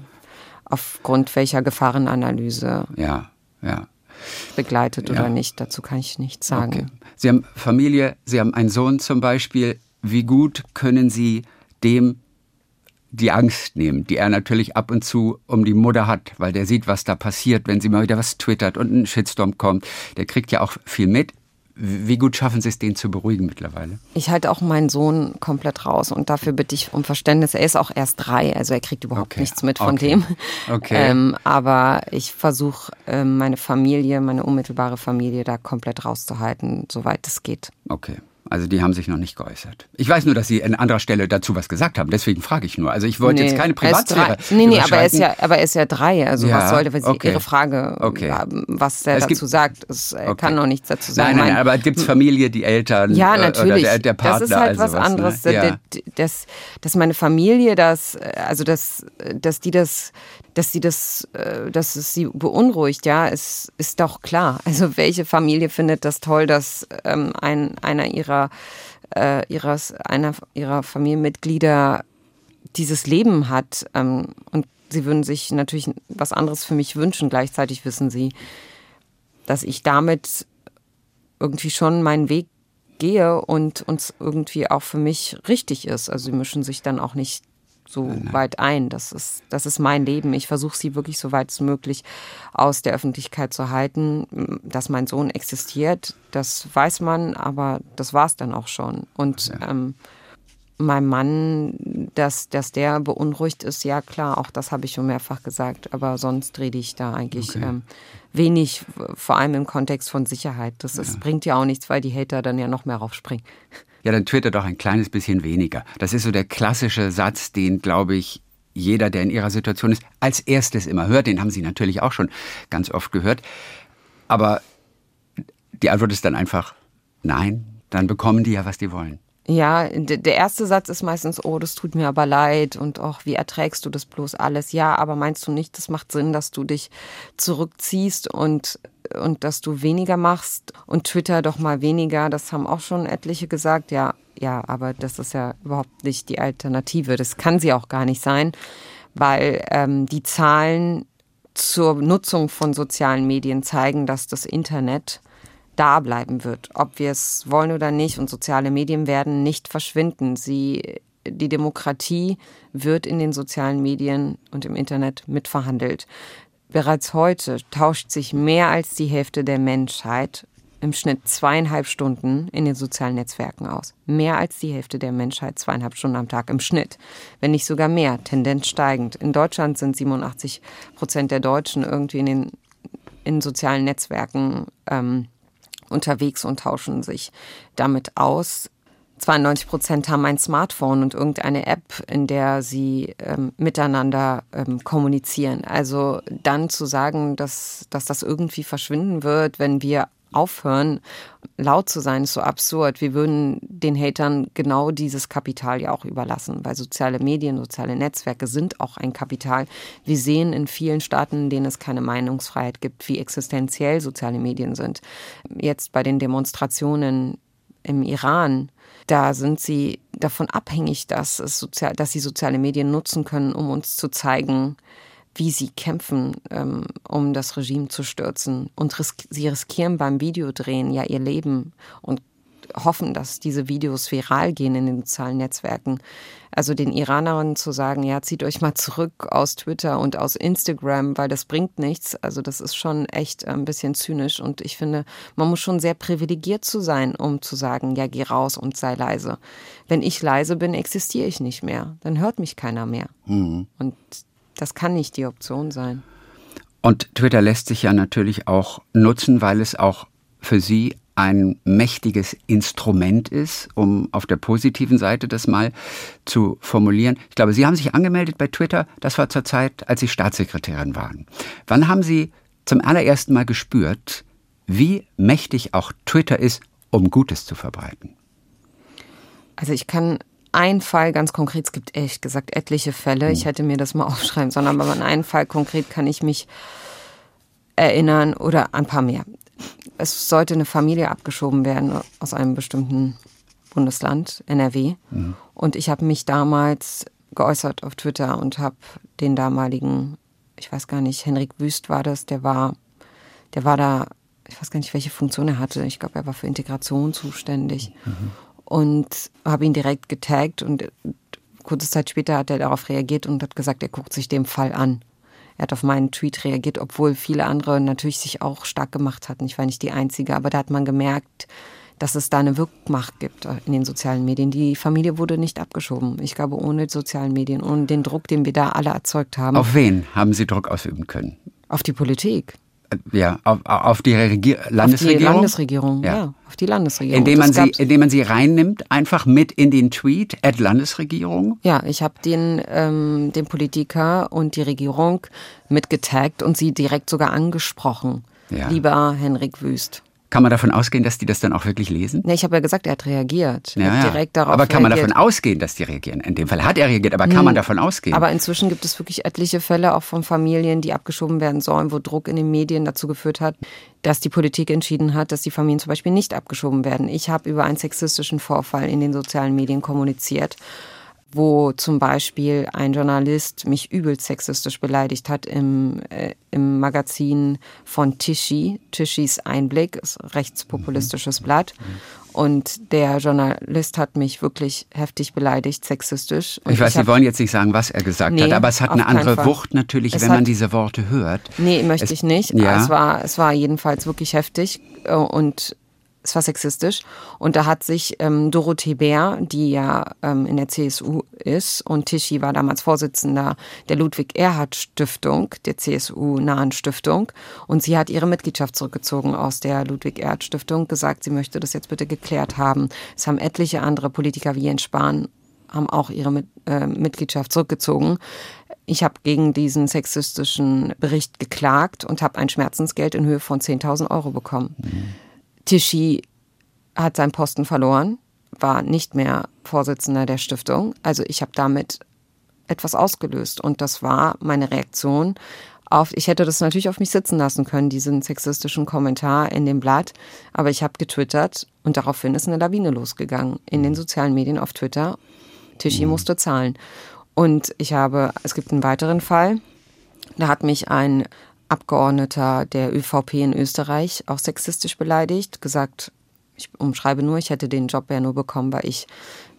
aufgrund welcher Gefahrenanalyse ja, ja begleitet ja. oder nicht. Dazu kann ich nichts sagen. Okay. Sie haben Familie, Sie haben einen Sohn zum Beispiel. Wie gut können Sie dem die Angst nehmen, die er natürlich ab und zu um die Mutter hat, weil der sieht, was da passiert, wenn sie mal wieder was twittert und ein Shitstorm kommt. Der kriegt ja auch viel mit. Wie gut schaffen Sie es, den zu beruhigen mittlerweile? Ich halte auch meinen Sohn komplett raus und dafür bitte ich um Verständnis. Er ist auch erst drei, also er kriegt überhaupt okay. nichts mit von okay. dem. Okay. Ähm, aber ich versuche, ähm, meine Familie, meine unmittelbare Familie da komplett rauszuhalten, soweit es geht. Okay. Also die haben sich noch nicht geäußert. Ich weiß nur, dass Sie an anderer Stelle dazu was gesagt haben. Deswegen frage ich nur. Also ich wollte nee, jetzt keine Privatsphäre. Nee, nee, aber er ist ja, aber er ist ja drei. Also ja, was sollte, Sie okay. Ihre Frage, okay. was er dazu gibt, sagt, es, er okay. kann noch nichts dazu sagen. Nein, nein, aber gibt es Familie, die Eltern ja, natürlich. oder der, der Partner? Das ist halt also was anderes. Ne? Ja. Dass, dass meine Familie das, also dass, dass die das, dass sie das, äh, dass es sie beunruhigt, ja, ist, ist doch klar. Also welche Familie findet das toll, dass ähm, ein, einer ihrer, äh, ihres, einer ihrer Familienmitglieder dieses Leben hat ähm, und sie würden sich natürlich was anderes für mich wünschen. Gleichzeitig wissen sie, dass ich damit irgendwie schon meinen Weg gehe und uns irgendwie auch für mich richtig ist. Also sie mischen sich dann auch nicht so nein, nein. weit ein. Das ist, das ist mein Leben. Ich versuche sie wirklich so weit wie möglich aus der Öffentlichkeit zu halten. Dass mein Sohn existiert, das weiß man, aber das war es dann auch schon. Und ja. ähm, mein Mann, dass, dass der beunruhigt ist, ja klar, auch das habe ich schon mehrfach gesagt, aber sonst rede ich da eigentlich okay. ähm, wenig, vor allem im Kontext von Sicherheit. Das ist, bringt ja auch nichts, weil die Hater dann ja noch mehr raufspringen ja, dann twitter doch ein kleines bisschen weniger. Das ist so der klassische Satz, den, glaube ich, jeder, der in ihrer Situation ist, als erstes immer hört. Den haben Sie natürlich auch schon ganz oft gehört. Aber die Antwort ist dann einfach nein. Dann bekommen die ja, was die wollen. Ja, der erste Satz ist meistens, oh, das tut mir aber leid und auch, wie erträgst du das bloß alles? Ja, aber meinst du nicht, das macht Sinn, dass du dich zurückziehst und, und dass du weniger machst und Twitter doch mal weniger? Das haben auch schon etliche gesagt. Ja, ja, aber das ist ja überhaupt nicht die Alternative. Das kann sie auch gar nicht sein, weil ähm, die Zahlen zur Nutzung von sozialen Medien zeigen, dass das Internet da bleiben wird, ob wir es wollen oder nicht. Und soziale Medien werden nicht verschwinden. Sie, die Demokratie wird in den sozialen Medien und im Internet mitverhandelt. Bereits heute tauscht sich mehr als die Hälfte der Menschheit im Schnitt zweieinhalb Stunden in den sozialen Netzwerken aus. Mehr als die Hälfte der Menschheit zweieinhalb Stunden am Tag im Schnitt. Wenn nicht sogar mehr, Tendenz steigend. In Deutschland sind 87 Prozent der Deutschen irgendwie in den in sozialen Netzwerken ähm, unterwegs und tauschen sich damit aus. 92 Prozent haben ein Smartphone und irgendeine App, in der sie ähm, miteinander ähm, kommunizieren. Also dann zu sagen, dass, dass das irgendwie verschwinden wird, wenn wir aufhören, laut zu sein, ist so absurd. Wir würden den Hatern genau dieses Kapital ja auch überlassen, weil soziale Medien, soziale Netzwerke sind auch ein Kapital. Wir sehen in vielen Staaten, in denen es keine Meinungsfreiheit gibt, wie existenziell soziale Medien sind. Jetzt bei den Demonstrationen im Iran, da sind sie davon abhängig, dass, es sozial, dass sie soziale Medien nutzen können, um uns zu zeigen, wie sie kämpfen, ähm, um das Regime zu stürzen. Und sie riskieren beim Videodrehen ja ihr Leben und hoffen, dass diese Videos viral gehen in den sozialen Netzwerken. Also den Iranerinnen zu sagen, ja, zieht euch mal zurück aus Twitter und aus Instagram, weil das bringt nichts. Also das ist schon echt ein bisschen zynisch. Und ich finde, man muss schon sehr privilegiert zu sein, um zu sagen, ja, geh raus und sei leise. Wenn ich leise bin, existiere ich nicht mehr. Dann hört mich keiner mehr. Mhm. Und das kann nicht die Option sein. Und Twitter lässt sich ja natürlich auch nutzen, weil es auch für Sie ein mächtiges Instrument ist, um auf der positiven Seite das mal zu formulieren. Ich glaube, Sie haben sich angemeldet bei Twitter, das war zur Zeit, als Sie Staatssekretärin waren. Wann haben Sie zum allerersten Mal gespürt, wie mächtig auch Twitter ist, um Gutes zu verbreiten? Also ich kann einen Fall ganz konkret, es gibt ehrlich gesagt etliche Fälle, ich hm. hätte mir das mal [LAUGHS] aufschreiben sollen, aber an einen Fall konkret kann ich mich erinnern oder ein paar mehr. Es sollte eine Familie abgeschoben werden aus einem bestimmten Bundesland, NRW. Mhm. Und ich habe mich damals geäußert auf Twitter und habe den damaligen, ich weiß gar nicht, Henrik Wüst war das, der war, der war da, ich weiß gar nicht, welche Funktion er hatte. Ich glaube, er war für Integration zuständig. Mhm und habe ihn direkt getaggt und kurze Zeit später hat er darauf reagiert und hat gesagt, er guckt sich den Fall an. Er hat auf meinen Tweet reagiert, obwohl viele andere natürlich sich auch stark gemacht hatten. Ich war nicht die Einzige, aber da hat man gemerkt, dass es da eine Wirkmacht gibt in den sozialen Medien. Die Familie wurde nicht abgeschoben. Ich glaube, ohne sozialen Medien, ohne den Druck, den wir da alle erzeugt haben. Auf wen haben Sie Druck ausüben können? Auf die Politik. Ja, auf, auf die Regier Landesregierung. Auf die Landesregierung, ja. ja. auf die Landesregierung. Indem man, sie, indem man sie reinnimmt, einfach mit in den Tweet, at Landesregierung? Ja, ich habe den, ähm, den Politiker und die Regierung mitgetaggt und sie direkt sogar angesprochen. Ja. Lieber Henrik Wüst. Kann man davon ausgehen, dass die das dann auch wirklich lesen? Nee, ich habe ja gesagt, er hat reagiert. Ja, hat direkt darauf aber kann man davon ausgehen, dass die reagieren? In dem Fall hat er reagiert, aber kann hm. man davon ausgehen? Aber inzwischen gibt es wirklich etliche Fälle, auch von Familien, die abgeschoben werden sollen, wo Druck in den Medien dazu geführt hat, dass die Politik entschieden hat, dass die Familien zum Beispiel nicht abgeschoben werden. Ich habe über einen sexistischen Vorfall in den sozialen Medien kommuniziert wo zum Beispiel ein Journalist mich übel sexistisch beleidigt hat im, äh, im Magazin von Tischi, Tischis Einblick, ist ein rechtspopulistisches Blatt. Und der Journalist hat mich wirklich heftig beleidigt, sexistisch. Und ich weiß, ich Sie wollen jetzt nicht sagen, was er gesagt nee, hat, aber es hat eine andere Wucht natürlich, es wenn hat, man diese Worte hört. Nee, möchte es, ich nicht. Ja. Es, war, es war jedenfalls wirklich heftig äh, und es war sexistisch. Und da hat sich ähm, Dorothee Bär, die ja ähm, in der CSU ist, und Tischi war damals Vorsitzender der Ludwig-Erhard-Stiftung, der CSU-nahen Stiftung. Und sie hat ihre Mitgliedschaft zurückgezogen aus der Ludwig-Erhard-Stiftung, gesagt, sie möchte das jetzt bitte geklärt haben. Es haben etliche andere Politiker wie Jens Spahn haben auch ihre Mit äh, Mitgliedschaft zurückgezogen. Ich habe gegen diesen sexistischen Bericht geklagt und habe ein Schmerzensgeld in Höhe von 10.000 Euro bekommen. Mhm. Tischi hat seinen Posten verloren, war nicht mehr Vorsitzender der Stiftung. Also ich habe damit etwas ausgelöst und das war meine Reaktion auf, ich hätte das natürlich auf mich sitzen lassen können, diesen sexistischen Kommentar in dem Blatt, aber ich habe getwittert und daraufhin ist eine Lawine losgegangen in den sozialen Medien auf Twitter. Tischi mhm. musste zahlen. Und ich habe, es gibt einen weiteren Fall, da hat mich ein Abgeordneter der ÖVP in Österreich auch sexistisch beleidigt, gesagt, ich umschreibe nur, ich hätte den Job ja nur bekommen, weil ich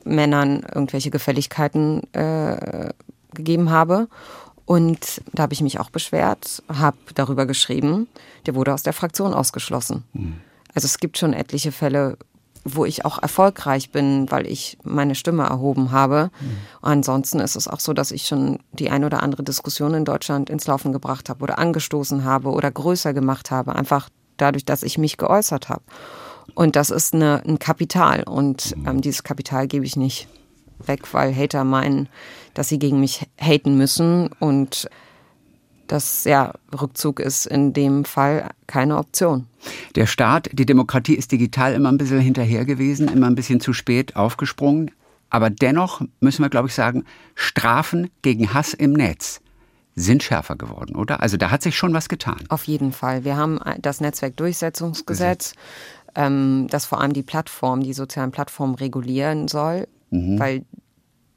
Männern irgendwelche Gefälligkeiten äh, gegeben habe. Und da habe ich mich auch beschwert, habe darüber geschrieben, der wurde aus der Fraktion ausgeschlossen. Mhm. Also es gibt schon etliche Fälle, wo ich auch erfolgreich bin, weil ich meine Stimme erhoben habe. Mhm. Ansonsten ist es auch so, dass ich schon die ein oder andere Diskussion in Deutschland ins Laufen gebracht habe oder angestoßen habe oder größer gemacht habe, einfach dadurch, dass ich mich geäußert habe. Und das ist eine, ein Kapital und mhm. ähm, dieses Kapital gebe ich nicht weg, weil Hater meinen, dass sie gegen mich haten müssen und das ja, Rückzug ist in dem Fall keine Option. Der Staat, die Demokratie ist digital immer ein bisschen hinterher gewesen, immer ein bisschen zu spät aufgesprungen. Aber dennoch müssen wir, glaube ich, sagen, Strafen gegen Hass im Netz sind schärfer geworden, oder? Also da hat sich schon was getan. Auf jeden Fall. Wir haben das Netzwerkdurchsetzungsgesetz, ähm, das vor allem die Plattform, die sozialen Plattformen regulieren soll, mhm. weil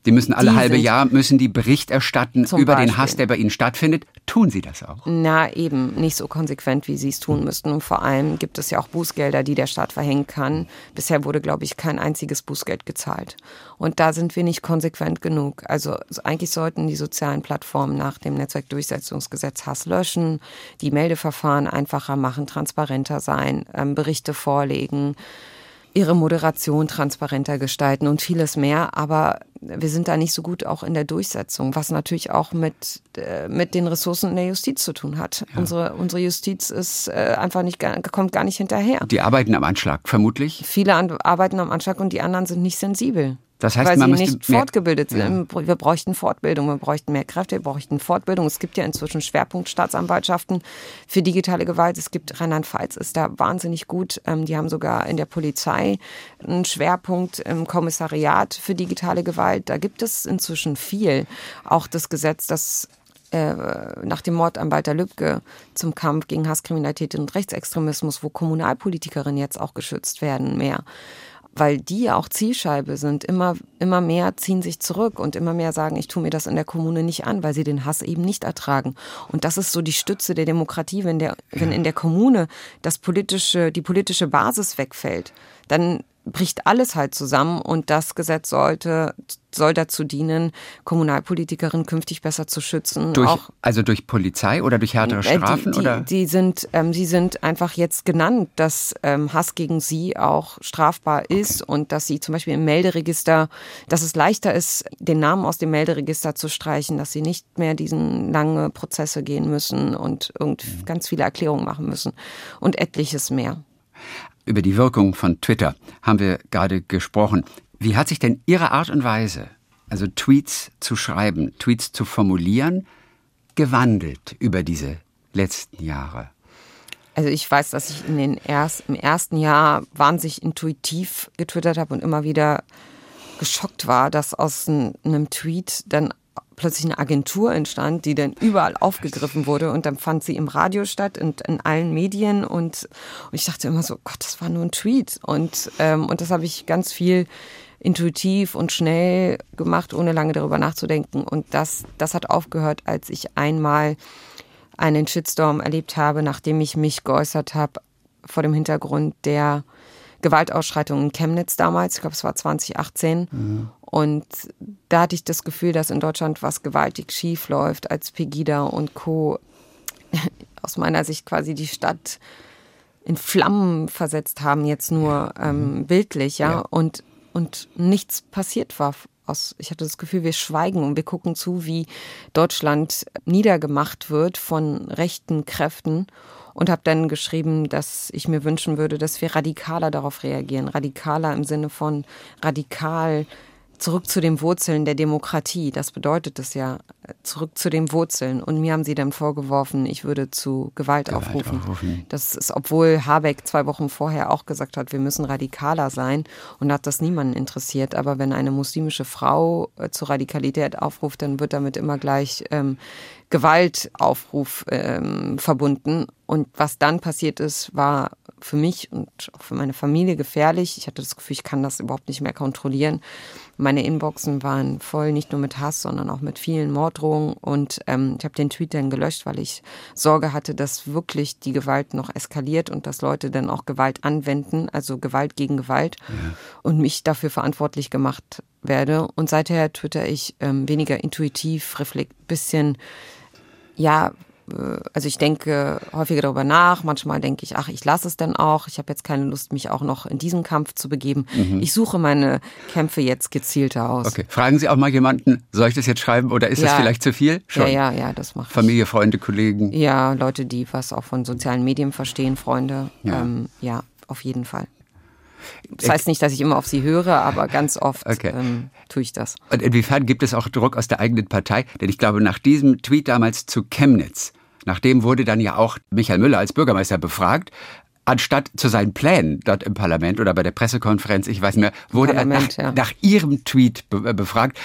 die müssen alle die halbe Jahr müssen die Bericht erstatten über Beispiel. den Hass, der bei ihnen stattfindet. Tun sie das auch? Na eben, nicht so konsequent, wie sie es tun müssten. Und vor allem gibt es ja auch Bußgelder, die der Staat verhängen kann. Bisher wurde, glaube ich, kein einziges Bußgeld gezahlt. Und da sind wir nicht konsequent genug. Also eigentlich sollten die sozialen Plattformen nach dem Netzwerkdurchsetzungsgesetz Hass löschen, die Meldeverfahren einfacher machen, transparenter sein, ähm, Berichte vorlegen ihre Moderation transparenter gestalten und vieles mehr. Aber wir sind da nicht so gut auch in der Durchsetzung, was natürlich auch mit, äh, mit den Ressourcen in der Justiz zu tun hat. Ja. Unsere, unsere Justiz ist äh, einfach nicht, kommt gar nicht hinterher. Die arbeiten am Anschlag, vermutlich? Viele arbeiten am Anschlag und die anderen sind nicht sensibel. Das heißt, weil man sie nicht fortgebildet sind. Ja. Wir bräuchten Fortbildung, wir bräuchten mehr Kräfte, wir bräuchten Fortbildung. Es gibt ja inzwischen Schwerpunktstaatsanwaltschaften für digitale Gewalt. Es gibt Rheinland-Pfalz ist da wahnsinnig gut. Ähm, die haben sogar in der Polizei einen Schwerpunkt im Kommissariat für digitale Gewalt. Da gibt es inzwischen viel. Auch das Gesetz, das äh, nach dem Mord an Walter Lübcke zum Kampf gegen Hasskriminalität und Rechtsextremismus, wo Kommunalpolitikerinnen jetzt auch geschützt werden, mehr weil die ja auch Zielscheibe sind. Immer, immer mehr ziehen sich zurück und immer mehr sagen, ich tue mir das in der Kommune nicht an, weil sie den Hass eben nicht ertragen. Und das ist so die Stütze der Demokratie, wenn der, wenn in der Kommune das politische, die politische Basis wegfällt, dann bricht alles halt zusammen und das Gesetz sollte soll dazu dienen, Kommunalpolitikerinnen künftig besser zu schützen. Durch, auch, also durch Polizei oder durch härtere äh, Strafen? Die, die, oder? die sind, ähm, sie sind einfach jetzt genannt, dass ähm, Hass gegen sie auch strafbar ist okay. und dass sie zum Beispiel im Melderegister, dass es leichter ist, den Namen aus dem Melderegister zu streichen, dass sie nicht mehr diesen lange Prozesse gehen müssen und irgend mhm. ganz viele Erklärungen machen müssen und etliches mehr. Über die Wirkung von Twitter haben wir gerade gesprochen. Wie hat sich denn Ihre Art und Weise, also Tweets zu schreiben, Tweets zu formulieren, gewandelt über diese letzten Jahre? Also ich weiß, dass ich in den erst, im ersten Jahr wahnsinnig intuitiv getwittert habe und immer wieder geschockt war, dass aus einem Tweet dann plötzlich eine Agentur entstand, die dann überall aufgegriffen wurde und dann fand sie im Radio statt und in allen Medien und, und ich dachte immer so, Gott, das war nur ein Tweet und, ähm, und das habe ich ganz viel intuitiv und schnell gemacht, ohne lange darüber nachzudenken und das, das hat aufgehört, als ich einmal einen Shitstorm erlebt habe, nachdem ich mich geäußert habe vor dem Hintergrund der Gewaltausschreitungen in Chemnitz damals, ich glaube es war 2018. Mhm. Und da hatte ich das Gefühl, dass in Deutschland was gewaltig schief läuft, als Pegida und Co. [LAUGHS] aus meiner Sicht quasi die Stadt in Flammen versetzt haben, jetzt nur ähm, mhm. bildlich, ja? ja, und und nichts passiert war. Aus, ich hatte das Gefühl, wir schweigen und wir gucken zu, wie Deutschland niedergemacht wird von rechten Kräften und habe dann geschrieben, dass ich mir wünschen würde, dass wir radikaler darauf reagieren. Radikaler im Sinne von radikal zurück zu den Wurzeln der Demokratie. Das bedeutet es ja, zurück zu den Wurzeln. Und mir haben sie dann vorgeworfen, ich würde zu Gewalt, Gewalt aufrufen. aufrufen. Das ist, obwohl Habeck zwei Wochen vorher auch gesagt hat, wir müssen radikaler sein und hat das niemanden interessiert. Aber wenn eine muslimische Frau äh, zu Radikalität aufruft, dann wird damit immer gleich ähm, Gewaltaufruf ähm, verbunden. Und was dann passiert ist, war für mich und auch für meine Familie gefährlich. Ich hatte das Gefühl, ich kann das überhaupt nicht mehr kontrollieren. Meine Inboxen waren voll, nicht nur mit Hass, sondern auch mit vielen Morddrohungen. Und ähm, ich habe den Tweet dann gelöscht, weil ich Sorge hatte, dass wirklich die Gewalt noch eskaliert und dass Leute dann auch Gewalt anwenden, also Gewalt gegen Gewalt, ja. und mich dafür verantwortlich gemacht werde. Und seither twitter ich ähm, weniger intuitiv, reflekt, bisschen, ja, also ich denke häufiger darüber nach. Manchmal denke ich, ach, ich lasse es dann auch. Ich habe jetzt keine Lust, mich auch noch in diesen Kampf zu begeben. Mhm. Ich suche meine Kämpfe jetzt gezielter aus. Okay. Fragen Sie auch mal jemanden, soll ich das jetzt schreiben oder ist ja. das vielleicht zu viel? Schon. Ja, ja, ja, das mache ich. Familie, Freunde, Kollegen. Ja, Leute, die was auch von sozialen Medien verstehen, Freunde. Ja, ähm, ja auf jeden Fall. Das heißt nicht, dass ich immer auf sie höre, aber ganz oft okay. ähm, tue ich das. Und inwiefern gibt es auch Druck aus der eigenen Partei? Denn ich glaube, nach diesem Tweet damals zu Chemnitz Nachdem wurde dann ja auch Michael Müller als Bürgermeister befragt. Anstatt zu seinen Plänen dort im Parlament oder bei der Pressekonferenz, ich weiß nicht mehr, wurde er nach, ja. nach ihrem Tweet äh, befragt.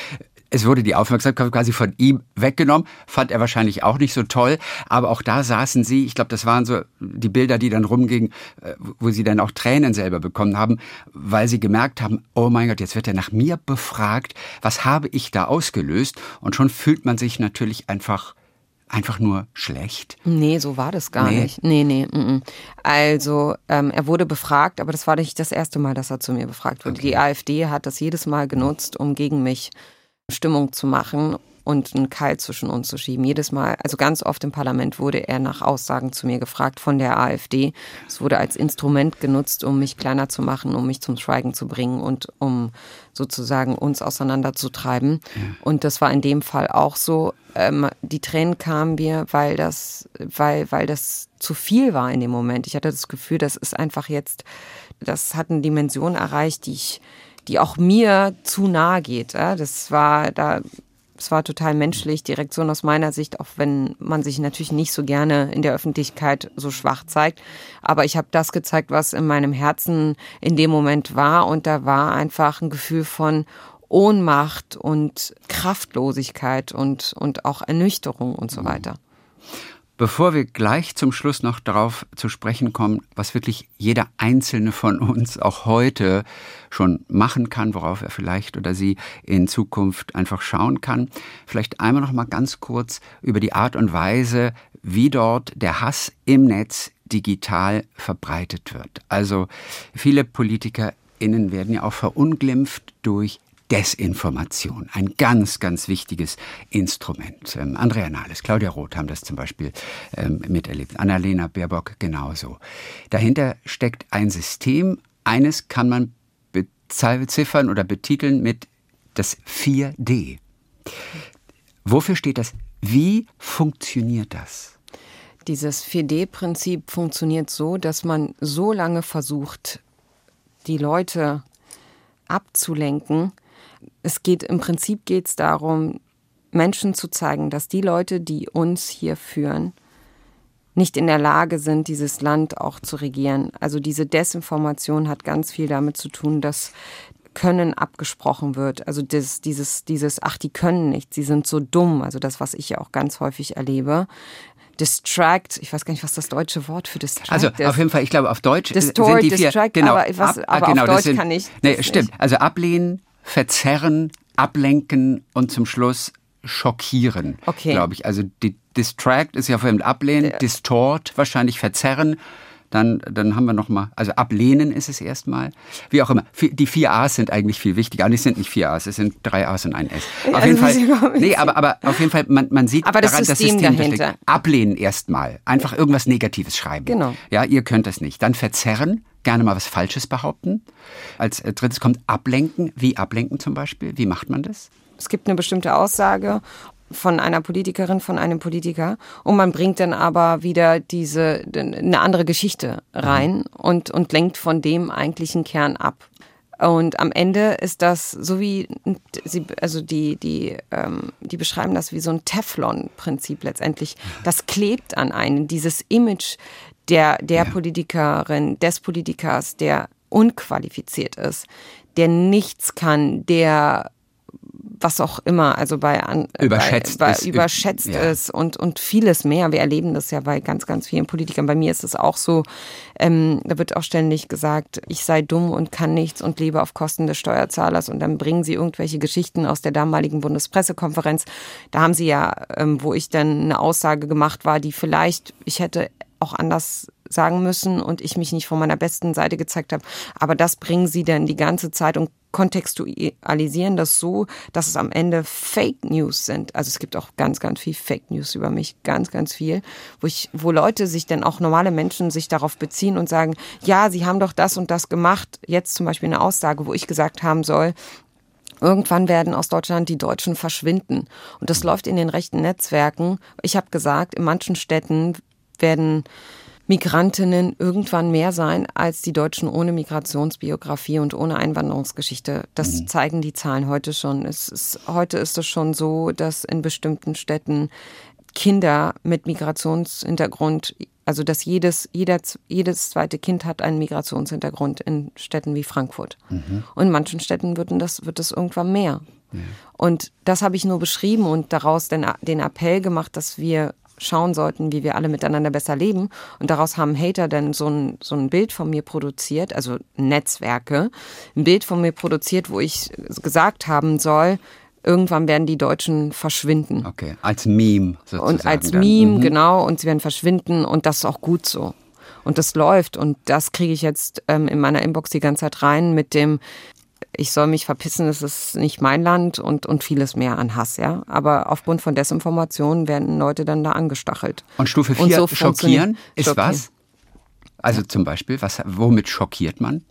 Es wurde die Aufmerksamkeit quasi von ihm weggenommen, fand er wahrscheinlich auch nicht so toll. Aber auch da saßen sie, ich glaube, das waren so die Bilder, die dann rumgingen, äh, wo sie dann auch Tränen selber bekommen haben, weil sie gemerkt haben, oh mein Gott, jetzt wird er nach mir befragt. Was habe ich da ausgelöst? Und schon fühlt man sich natürlich einfach einfach nur schlecht? Nee, so war das gar nee. nicht. Nee, nee. M -m. Also ähm, er wurde befragt, aber das war nicht das erste Mal, dass er zu mir befragt wurde. Okay. Die AfD hat das jedes Mal genutzt, um gegen mich Stimmung zu machen und einen Keil zwischen uns zu schieben. Jedes Mal, also ganz oft im Parlament wurde er nach Aussagen zu mir gefragt von der AfD. Es wurde als Instrument genutzt, um mich kleiner zu machen, um mich zum Schweigen zu bringen und um sozusagen uns auseinanderzutreiben. Ja. Und das war in dem Fall auch so. Ähm, die Tränen kamen mir, weil das, weil, weil das zu viel war in dem Moment. Ich hatte das Gefühl, das ist einfach jetzt, das hat eine Dimension erreicht, die ich die auch mir zu nahe geht. Das war, da es war total menschlich, die Reaktion aus meiner Sicht, auch wenn man sich natürlich nicht so gerne in der Öffentlichkeit so schwach zeigt. Aber ich habe das gezeigt, was in meinem Herzen in dem Moment war. Und da war einfach ein Gefühl von Ohnmacht und Kraftlosigkeit und, und auch Ernüchterung und so mhm. weiter. Bevor wir gleich zum Schluss noch darauf zu sprechen kommen, was wirklich jeder einzelne von uns auch heute schon machen kann, worauf er vielleicht oder sie in Zukunft einfach schauen kann, vielleicht einmal noch mal ganz kurz über die Art und Weise, wie dort der Hass im Netz digital verbreitet wird. Also viele Politiker LeserInnen werden ja auch verunglimpft durch Desinformation. Ein ganz, ganz wichtiges Instrument. Ähm, Andrea Nahles, Claudia Roth haben das zum Beispiel ähm, miterlebt. Annalena Baerbock genauso. Dahinter steckt ein System. Eines kann man beziffern oder betiteln mit das 4D. Wofür steht das? Wie funktioniert das? Dieses 4D-Prinzip funktioniert so, dass man so lange versucht, die Leute abzulenken. Es geht im Prinzip geht es darum, Menschen zu zeigen, dass die Leute, die uns hier führen, nicht in der Lage sind, dieses Land auch zu regieren. Also diese Desinformation hat ganz viel damit zu tun, dass können abgesprochen wird. Also das, dieses, dieses, ach, die können nicht, sie sind so dumm. Also das, was ich ja auch ganz häufig erlebe. Distract, ich weiß gar nicht, was das deutsche Wort für Distract also, ist. Also auf jeden Fall, ich glaube, auf Deutsch Distort, sind die vier, Distract, genau, aber, was, ab, aber genau, auf Deutsch sind, kann ich Nee, stimmt. Nicht. Also ablehnen, verzerren, ablenken und zum Schluss schockieren, okay. glaube ich. Also die Distract ist ja vorhin ablehnen, ja. distort wahrscheinlich verzerren dann, dann haben wir nochmal, also ablehnen ist es erstmal. Wie auch immer. Die vier A's sind eigentlich viel wichtiger. Und es sind nicht vier A's, es sind drei A's und ein S. Auf also jeden Fall. Nee, aber, aber auf jeden Fall, man, man sieht aber das daran, System das System dahinter. Ablehnen erstmal. Einfach irgendwas Negatives schreiben. Genau. Ja, ihr könnt das nicht. Dann verzerren, gerne mal was Falsches behaupten. Als äh, drittes kommt ablenken. Wie ablenken zum Beispiel? Wie macht man das? Es gibt eine bestimmte Aussage von einer Politikerin, von einem Politiker und man bringt dann aber wieder diese eine andere Geschichte rein mhm. und und lenkt von dem eigentlichen Kern ab. Und am Ende ist das so wie sie, also die die ähm, die beschreiben das wie so ein Teflon-Prinzip letztendlich. Das klebt an einen dieses Image der der ja. Politikerin, des Politikers, der unqualifiziert ist, der nichts kann, der was auch immer, also bei, überschätzt, bei, bei ist, überschätzt ja. ist und, und vieles mehr. Wir erleben das ja bei ganz, ganz vielen Politikern. Bei mir ist es auch so, ähm, da wird auch ständig gesagt, ich sei dumm und kann nichts und lebe auf Kosten des Steuerzahlers und dann bringen sie irgendwelche Geschichten aus der damaligen Bundespressekonferenz. Da haben sie ja, ähm, wo ich dann eine Aussage gemacht war, die vielleicht, ich hätte auch anders sagen müssen und ich mich nicht von meiner besten Seite gezeigt habe. Aber das bringen sie dann die ganze Zeit und kontextualisieren das so, dass es am Ende Fake News sind. Also es gibt auch ganz, ganz viel Fake News über mich, ganz, ganz viel, wo ich, wo Leute sich dann auch normale Menschen sich darauf beziehen und sagen, ja, sie haben doch das und das gemacht. Jetzt zum Beispiel eine Aussage, wo ich gesagt haben soll, Irgendwann werden aus Deutschland die Deutschen verschwinden. Und das läuft in den rechten Netzwerken. Ich habe gesagt, in manchen Städten werden Migrantinnen irgendwann mehr sein als die Deutschen ohne Migrationsbiografie und ohne Einwanderungsgeschichte. Das mhm. zeigen die Zahlen heute schon. Es ist, heute ist es schon so, dass in bestimmten Städten Kinder mit Migrationshintergrund, also dass jedes, jeder, jedes zweite Kind hat einen Migrationshintergrund in Städten wie Frankfurt. Mhm. Und in manchen Städten wird das, wird das irgendwann mehr. Ja. Und das habe ich nur beschrieben und daraus den, den Appell gemacht, dass wir schauen sollten, wie wir alle miteinander besser leben. Und daraus haben Hater dann so ein, so ein Bild von mir produziert, also Netzwerke, ein Bild von mir produziert, wo ich gesagt haben soll, irgendwann werden die Deutschen verschwinden. Okay, als Meme sozusagen. Und als Meme, mhm. genau, und sie werden verschwinden und das ist auch gut so. Und das läuft und das kriege ich jetzt ähm, in meiner Inbox die ganze Zeit rein mit dem, ich soll mich verpissen, es ist nicht mein Land und, und vieles mehr an Hass, ja. Aber aufgrund von Desinformation werden Leute dann da angestachelt. Und Stufe 4, so schockieren ist schockieren. was? Also zum Beispiel, was, womit schockiert man?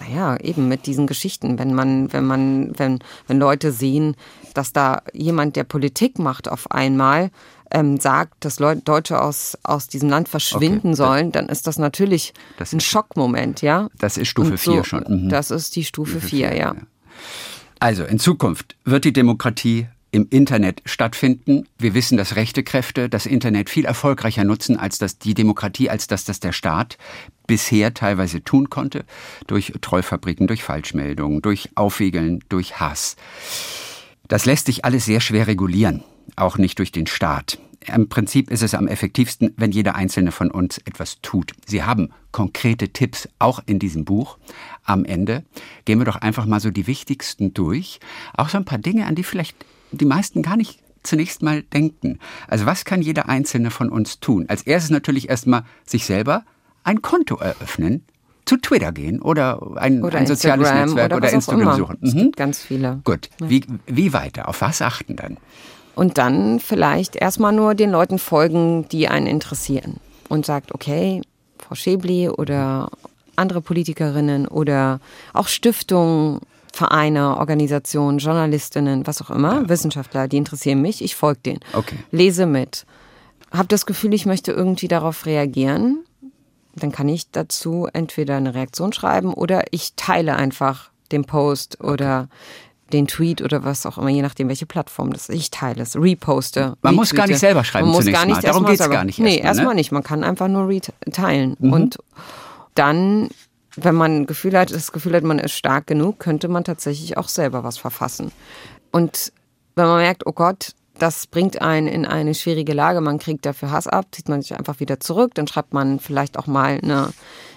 Naja, eben mit diesen Geschichten, wenn man, wenn man, wenn, wenn Leute sehen, dass da jemand, der Politik macht, auf einmal ähm, sagt, dass Leute, Deutsche aus, aus diesem Land verschwinden okay. sollen, dann ist das natürlich das ein Schockmoment, ja. Das ist Stufe 4 so, schon. Mhm. Das ist die Stufe 4, ja. ja. Also in Zukunft wird die Demokratie im Internet stattfinden. Wir wissen, dass rechte Kräfte das Internet viel erfolgreicher nutzen als das die Demokratie, als dass das der Staat bisher teilweise tun konnte. Durch Trollfabriken, durch Falschmeldungen, durch Aufwiegeln, durch Hass. Das lässt sich alles sehr schwer regulieren auch nicht durch den Staat. Im Prinzip ist es am effektivsten, wenn jeder einzelne von uns etwas tut. Sie haben konkrete Tipps auch in diesem Buch. Am Ende gehen wir doch einfach mal so die wichtigsten durch. Auch so ein paar Dinge, an die vielleicht die meisten gar nicht zunächst mal denken. Also was kann jeder einzelne von uns tun? Als erstes natürlich erstmal sich selber ein Konto eröffnen zu Twitter gehen oder ein, oder ein soziales Instagram Netzwerk oder, oder, Instagram suchen. Mhm. ganz viele. Gut, wie, wie weiter? Auf was achten dann? Und dann vielleicht erstmal nur den Leuten folgen, die einen interessieren. Und sagt, okay, Frau Schäbli oder andere Politikerinnen oder auch Stiftungen, Vereine, Organisationen, Journalistinnen, was auch immer, Wissenschaftler, die interessieren mich, ich folge denen. Okay. Lese mit. Hab das Gefühl, ich möchte irgendwie darauf reagieren. Dann kann ich dazu entweder eine Reaktion schreiben oder ich teile einfach den Post oder den Tweet oder was auch immer, je nachdem, welche Plattform das ist. Ich teile es, reposte. Man muss gar retweete. nicht selber schreiben Man muss gar nicht mal. Darum geht's selber- gar nicht Nee, erstmal, ne? Mhm. nicht. Man kann einfach nur reteilen. Und dann, wenn man Gefühl hat, das Gefühl hat, man ist stark genug, könnte man tatsächlich auch selber was verfassen. Und wenn man merkt, oh Gott, das bringt einen in eine schwierige Lage, man kriegt dafür Hass ab, zieht man sich einfach wieder zurück, dann schreibt man vielleicht auch mal eine,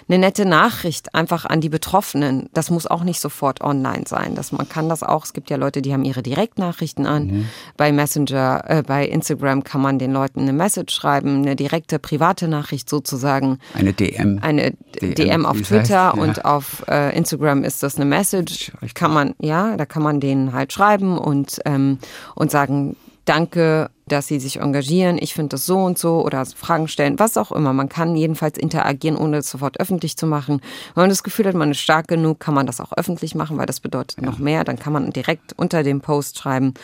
eine nette Nachricht einfach an die Betroffenen. Das muss auch nicht sofort online sein. Das, man kann das auch, es gibt ja Leute, die haben ihre Direktnachrichten an. Bei Messenger, äh, bei Instagram kann man den Leuten eine Message schreiben, eine direkte private Nachricht sozusagen Eine DM. eine DM, DM, auf Twitter heißt, ja. und auf äh, Instagram ist das eine Message. Kann man, ja, da kann man denen halt schreiben und, ähm, und sagen, danke, dass sie sich engagieren, ich finde das so und so oder Fragen stellen, was auch immer. Man kann jedenfalls interagieren, ohne es sofort öffentlich zu machen. Wenn man das Gefühl hat, man ist stark genug, kann man das auch öffentlich machen, weil das bedeutet noch mehr. Dann kann man direkt unter dem Post schreiben,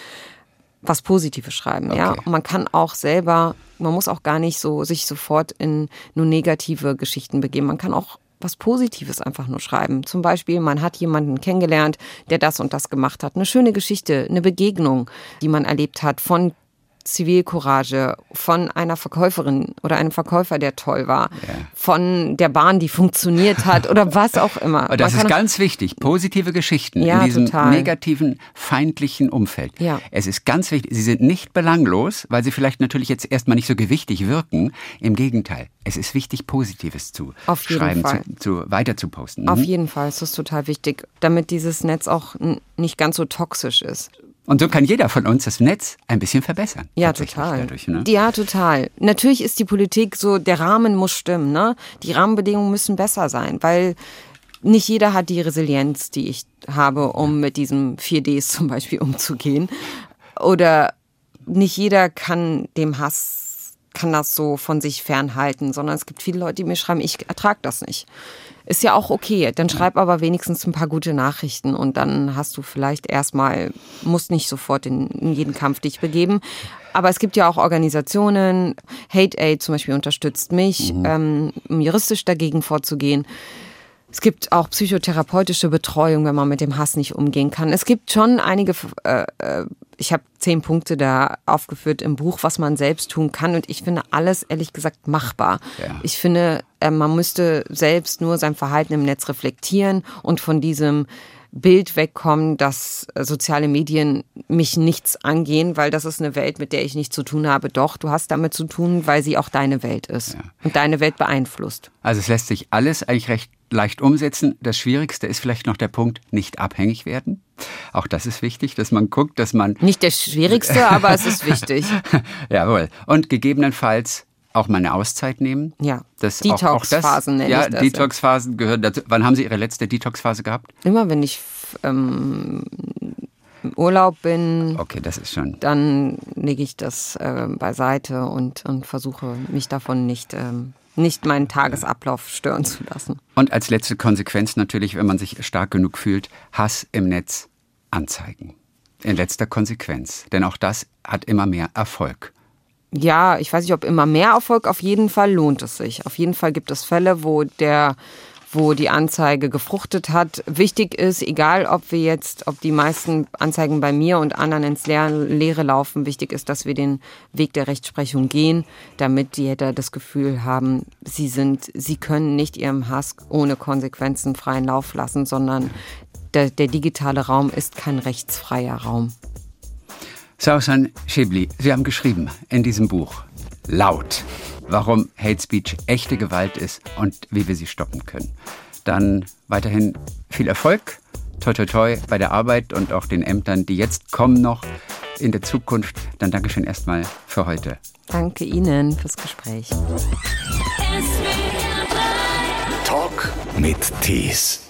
was Positives schreiben, ja. Okay. Und man kann auch selber, man muss auch gar nicht so sich sofort in nur negative Geschichten begeben. Man kann auch was Positives einfach nur schreiben. Zum Beispiel, man hat jemanden kennengelernt, der das und das gemacht hat. Eine schöne Geschichte, eine Begegnung, die man erlebt hat von Zivilcourage, von einer Verkäuferin oder einem Verkäufer, der toll war, von der Bahn, die funktioniert hat oder was auch immer. Das ist ganz wichtig. Positive Geschichten Ja, in diesem total. negativen, feindlichen Umfeld. Ja. Es ist ganz wichtig. Sie sind nicht belanglos, weil sie vielleicht natürlich jetzt erstmal nicht so gewichtig wirken. Im Gegenteil. Es ist wichtig, Positives zu Auf jeden schreiben, Fall. Zu, zu, weiter zu posten. Auf Mhm. jeden Fall, es ist total wichtig, damit dieses Netz auch nicht ganz so toxisch ist. Und so kann jeder von uns das Netz ein bisschen verbessern. Ja, total. Dadurch, ne? Ja, total. Natürlich ist die Politik so, der Rahmen muss stimmen, ne? Die Rahmenbedingungen müssen besser sein, weil nicht jeder hat die Resilienz, die ich habe, um mit diesen 4Ds zum Beispiel [LAUGHS] umzugehen. Oder nicht jeder kann dem Hass, kann das so von sich fernhalten, sondern es gibt viele Leute, die mir schreiben, ich ertrage das nicht. Ist ja auch okay. Dann schreib aber wenigstens ein paar gute Nachrichten und dann hast du vielleicht erstmal, musst nicht sofort in, in jeden Kampf dich begeben. Aber es gibt ja auch Organisationen, Hate Aid zum Beispiel unterstützt mich, ähm, um juristisch dagegen vorzugehen. Es gibt auch psychotherapeutische Betreuung, wenn man mit dem Hass nicht umgehen kann. Es gibt schon einige, äh, äh, ich habe zehn Punkte da aufgeführt im Buch, was man selbst tun kann. Und ich finde alles, ehrlich gesagt, machbar. Ja. Ich finde, äh, man müsste selbst nur sein Verhalten im Netz reflektieren und von diesem Bild wegkommen, dass äh, soziale Medien mich nichts angehen, weil das ist eine Welt, mit der ich nichts zu tun habe. Doch, du hast damit zu tun, weil sie auch deine Welt ist und deine Welt beeinflusst. Also es lässt sich alles eigentlich recht leicht umsetzen. Das Schwierigste ist vielleicht noch der Punkt, nicht abhängig werden. Auch das ist wichtig, dass man guckt, dass man Nicht der schwierigste, [LAUGHS] aber es ist wichtig. Jawohl. Und gegebenenfalls auch mal eine Auszeit nehmen. Ja. Das Detox-Phasen nenne ja, ich das. Detox-Phasen gehören dazu. Wann haben Sie Ihre letzte Detox-Phase gehabt? Immer wenn ich ähm, im Urlaub bin, Okay, das ist schon. dann lege ich das äh, beiseite und, und versuche mich davon nicht, ähm, nicht meinen Tagesablauf stören zu lassen. Und als letzte Konsequenz natürlich, wenn man sich stark genug fühlt, Hass im Netz anzeigen. In letzter Konsequenz. Denn auch das hat immer mehr Erfolg. Ja, ich weiß nicht, ob immer mehr Erfolg, auf jeden Fall lohnt es sich. Auf jeden Fall gibt es Fälle, wo der wo die Anzeige gefruchtet hat. Wichtig ist, egal ob wir jetzt, ob die meisten Anzeigen bei mir und anderen ins Leere, laufen, wichtig ist, dass wir den Weg der Rechtsprechung gehen, damit die Täter das Gefühl haben, sie sind, sie können nicht ihrem Hass ohne Konsequenzen freien Lauf lassen, sondern der, der digitale Raum ist kein rechtsfreier Raum. Sausan Schibli, Sie haben geschrieben in diesem Buch laut, warum Hate Speech echte Gewalt ist und wie wir sie stoppen können. Dann weiterhin viel Erfolg, toi toi toi bei der Arbeit und auch den Ämtern, die jetzt kommen noch in der Zukunft. Dann Dankeschön erstmal für heute. Danke Ihnen fürs Gespräch. SWR 3 Talk mit Tees.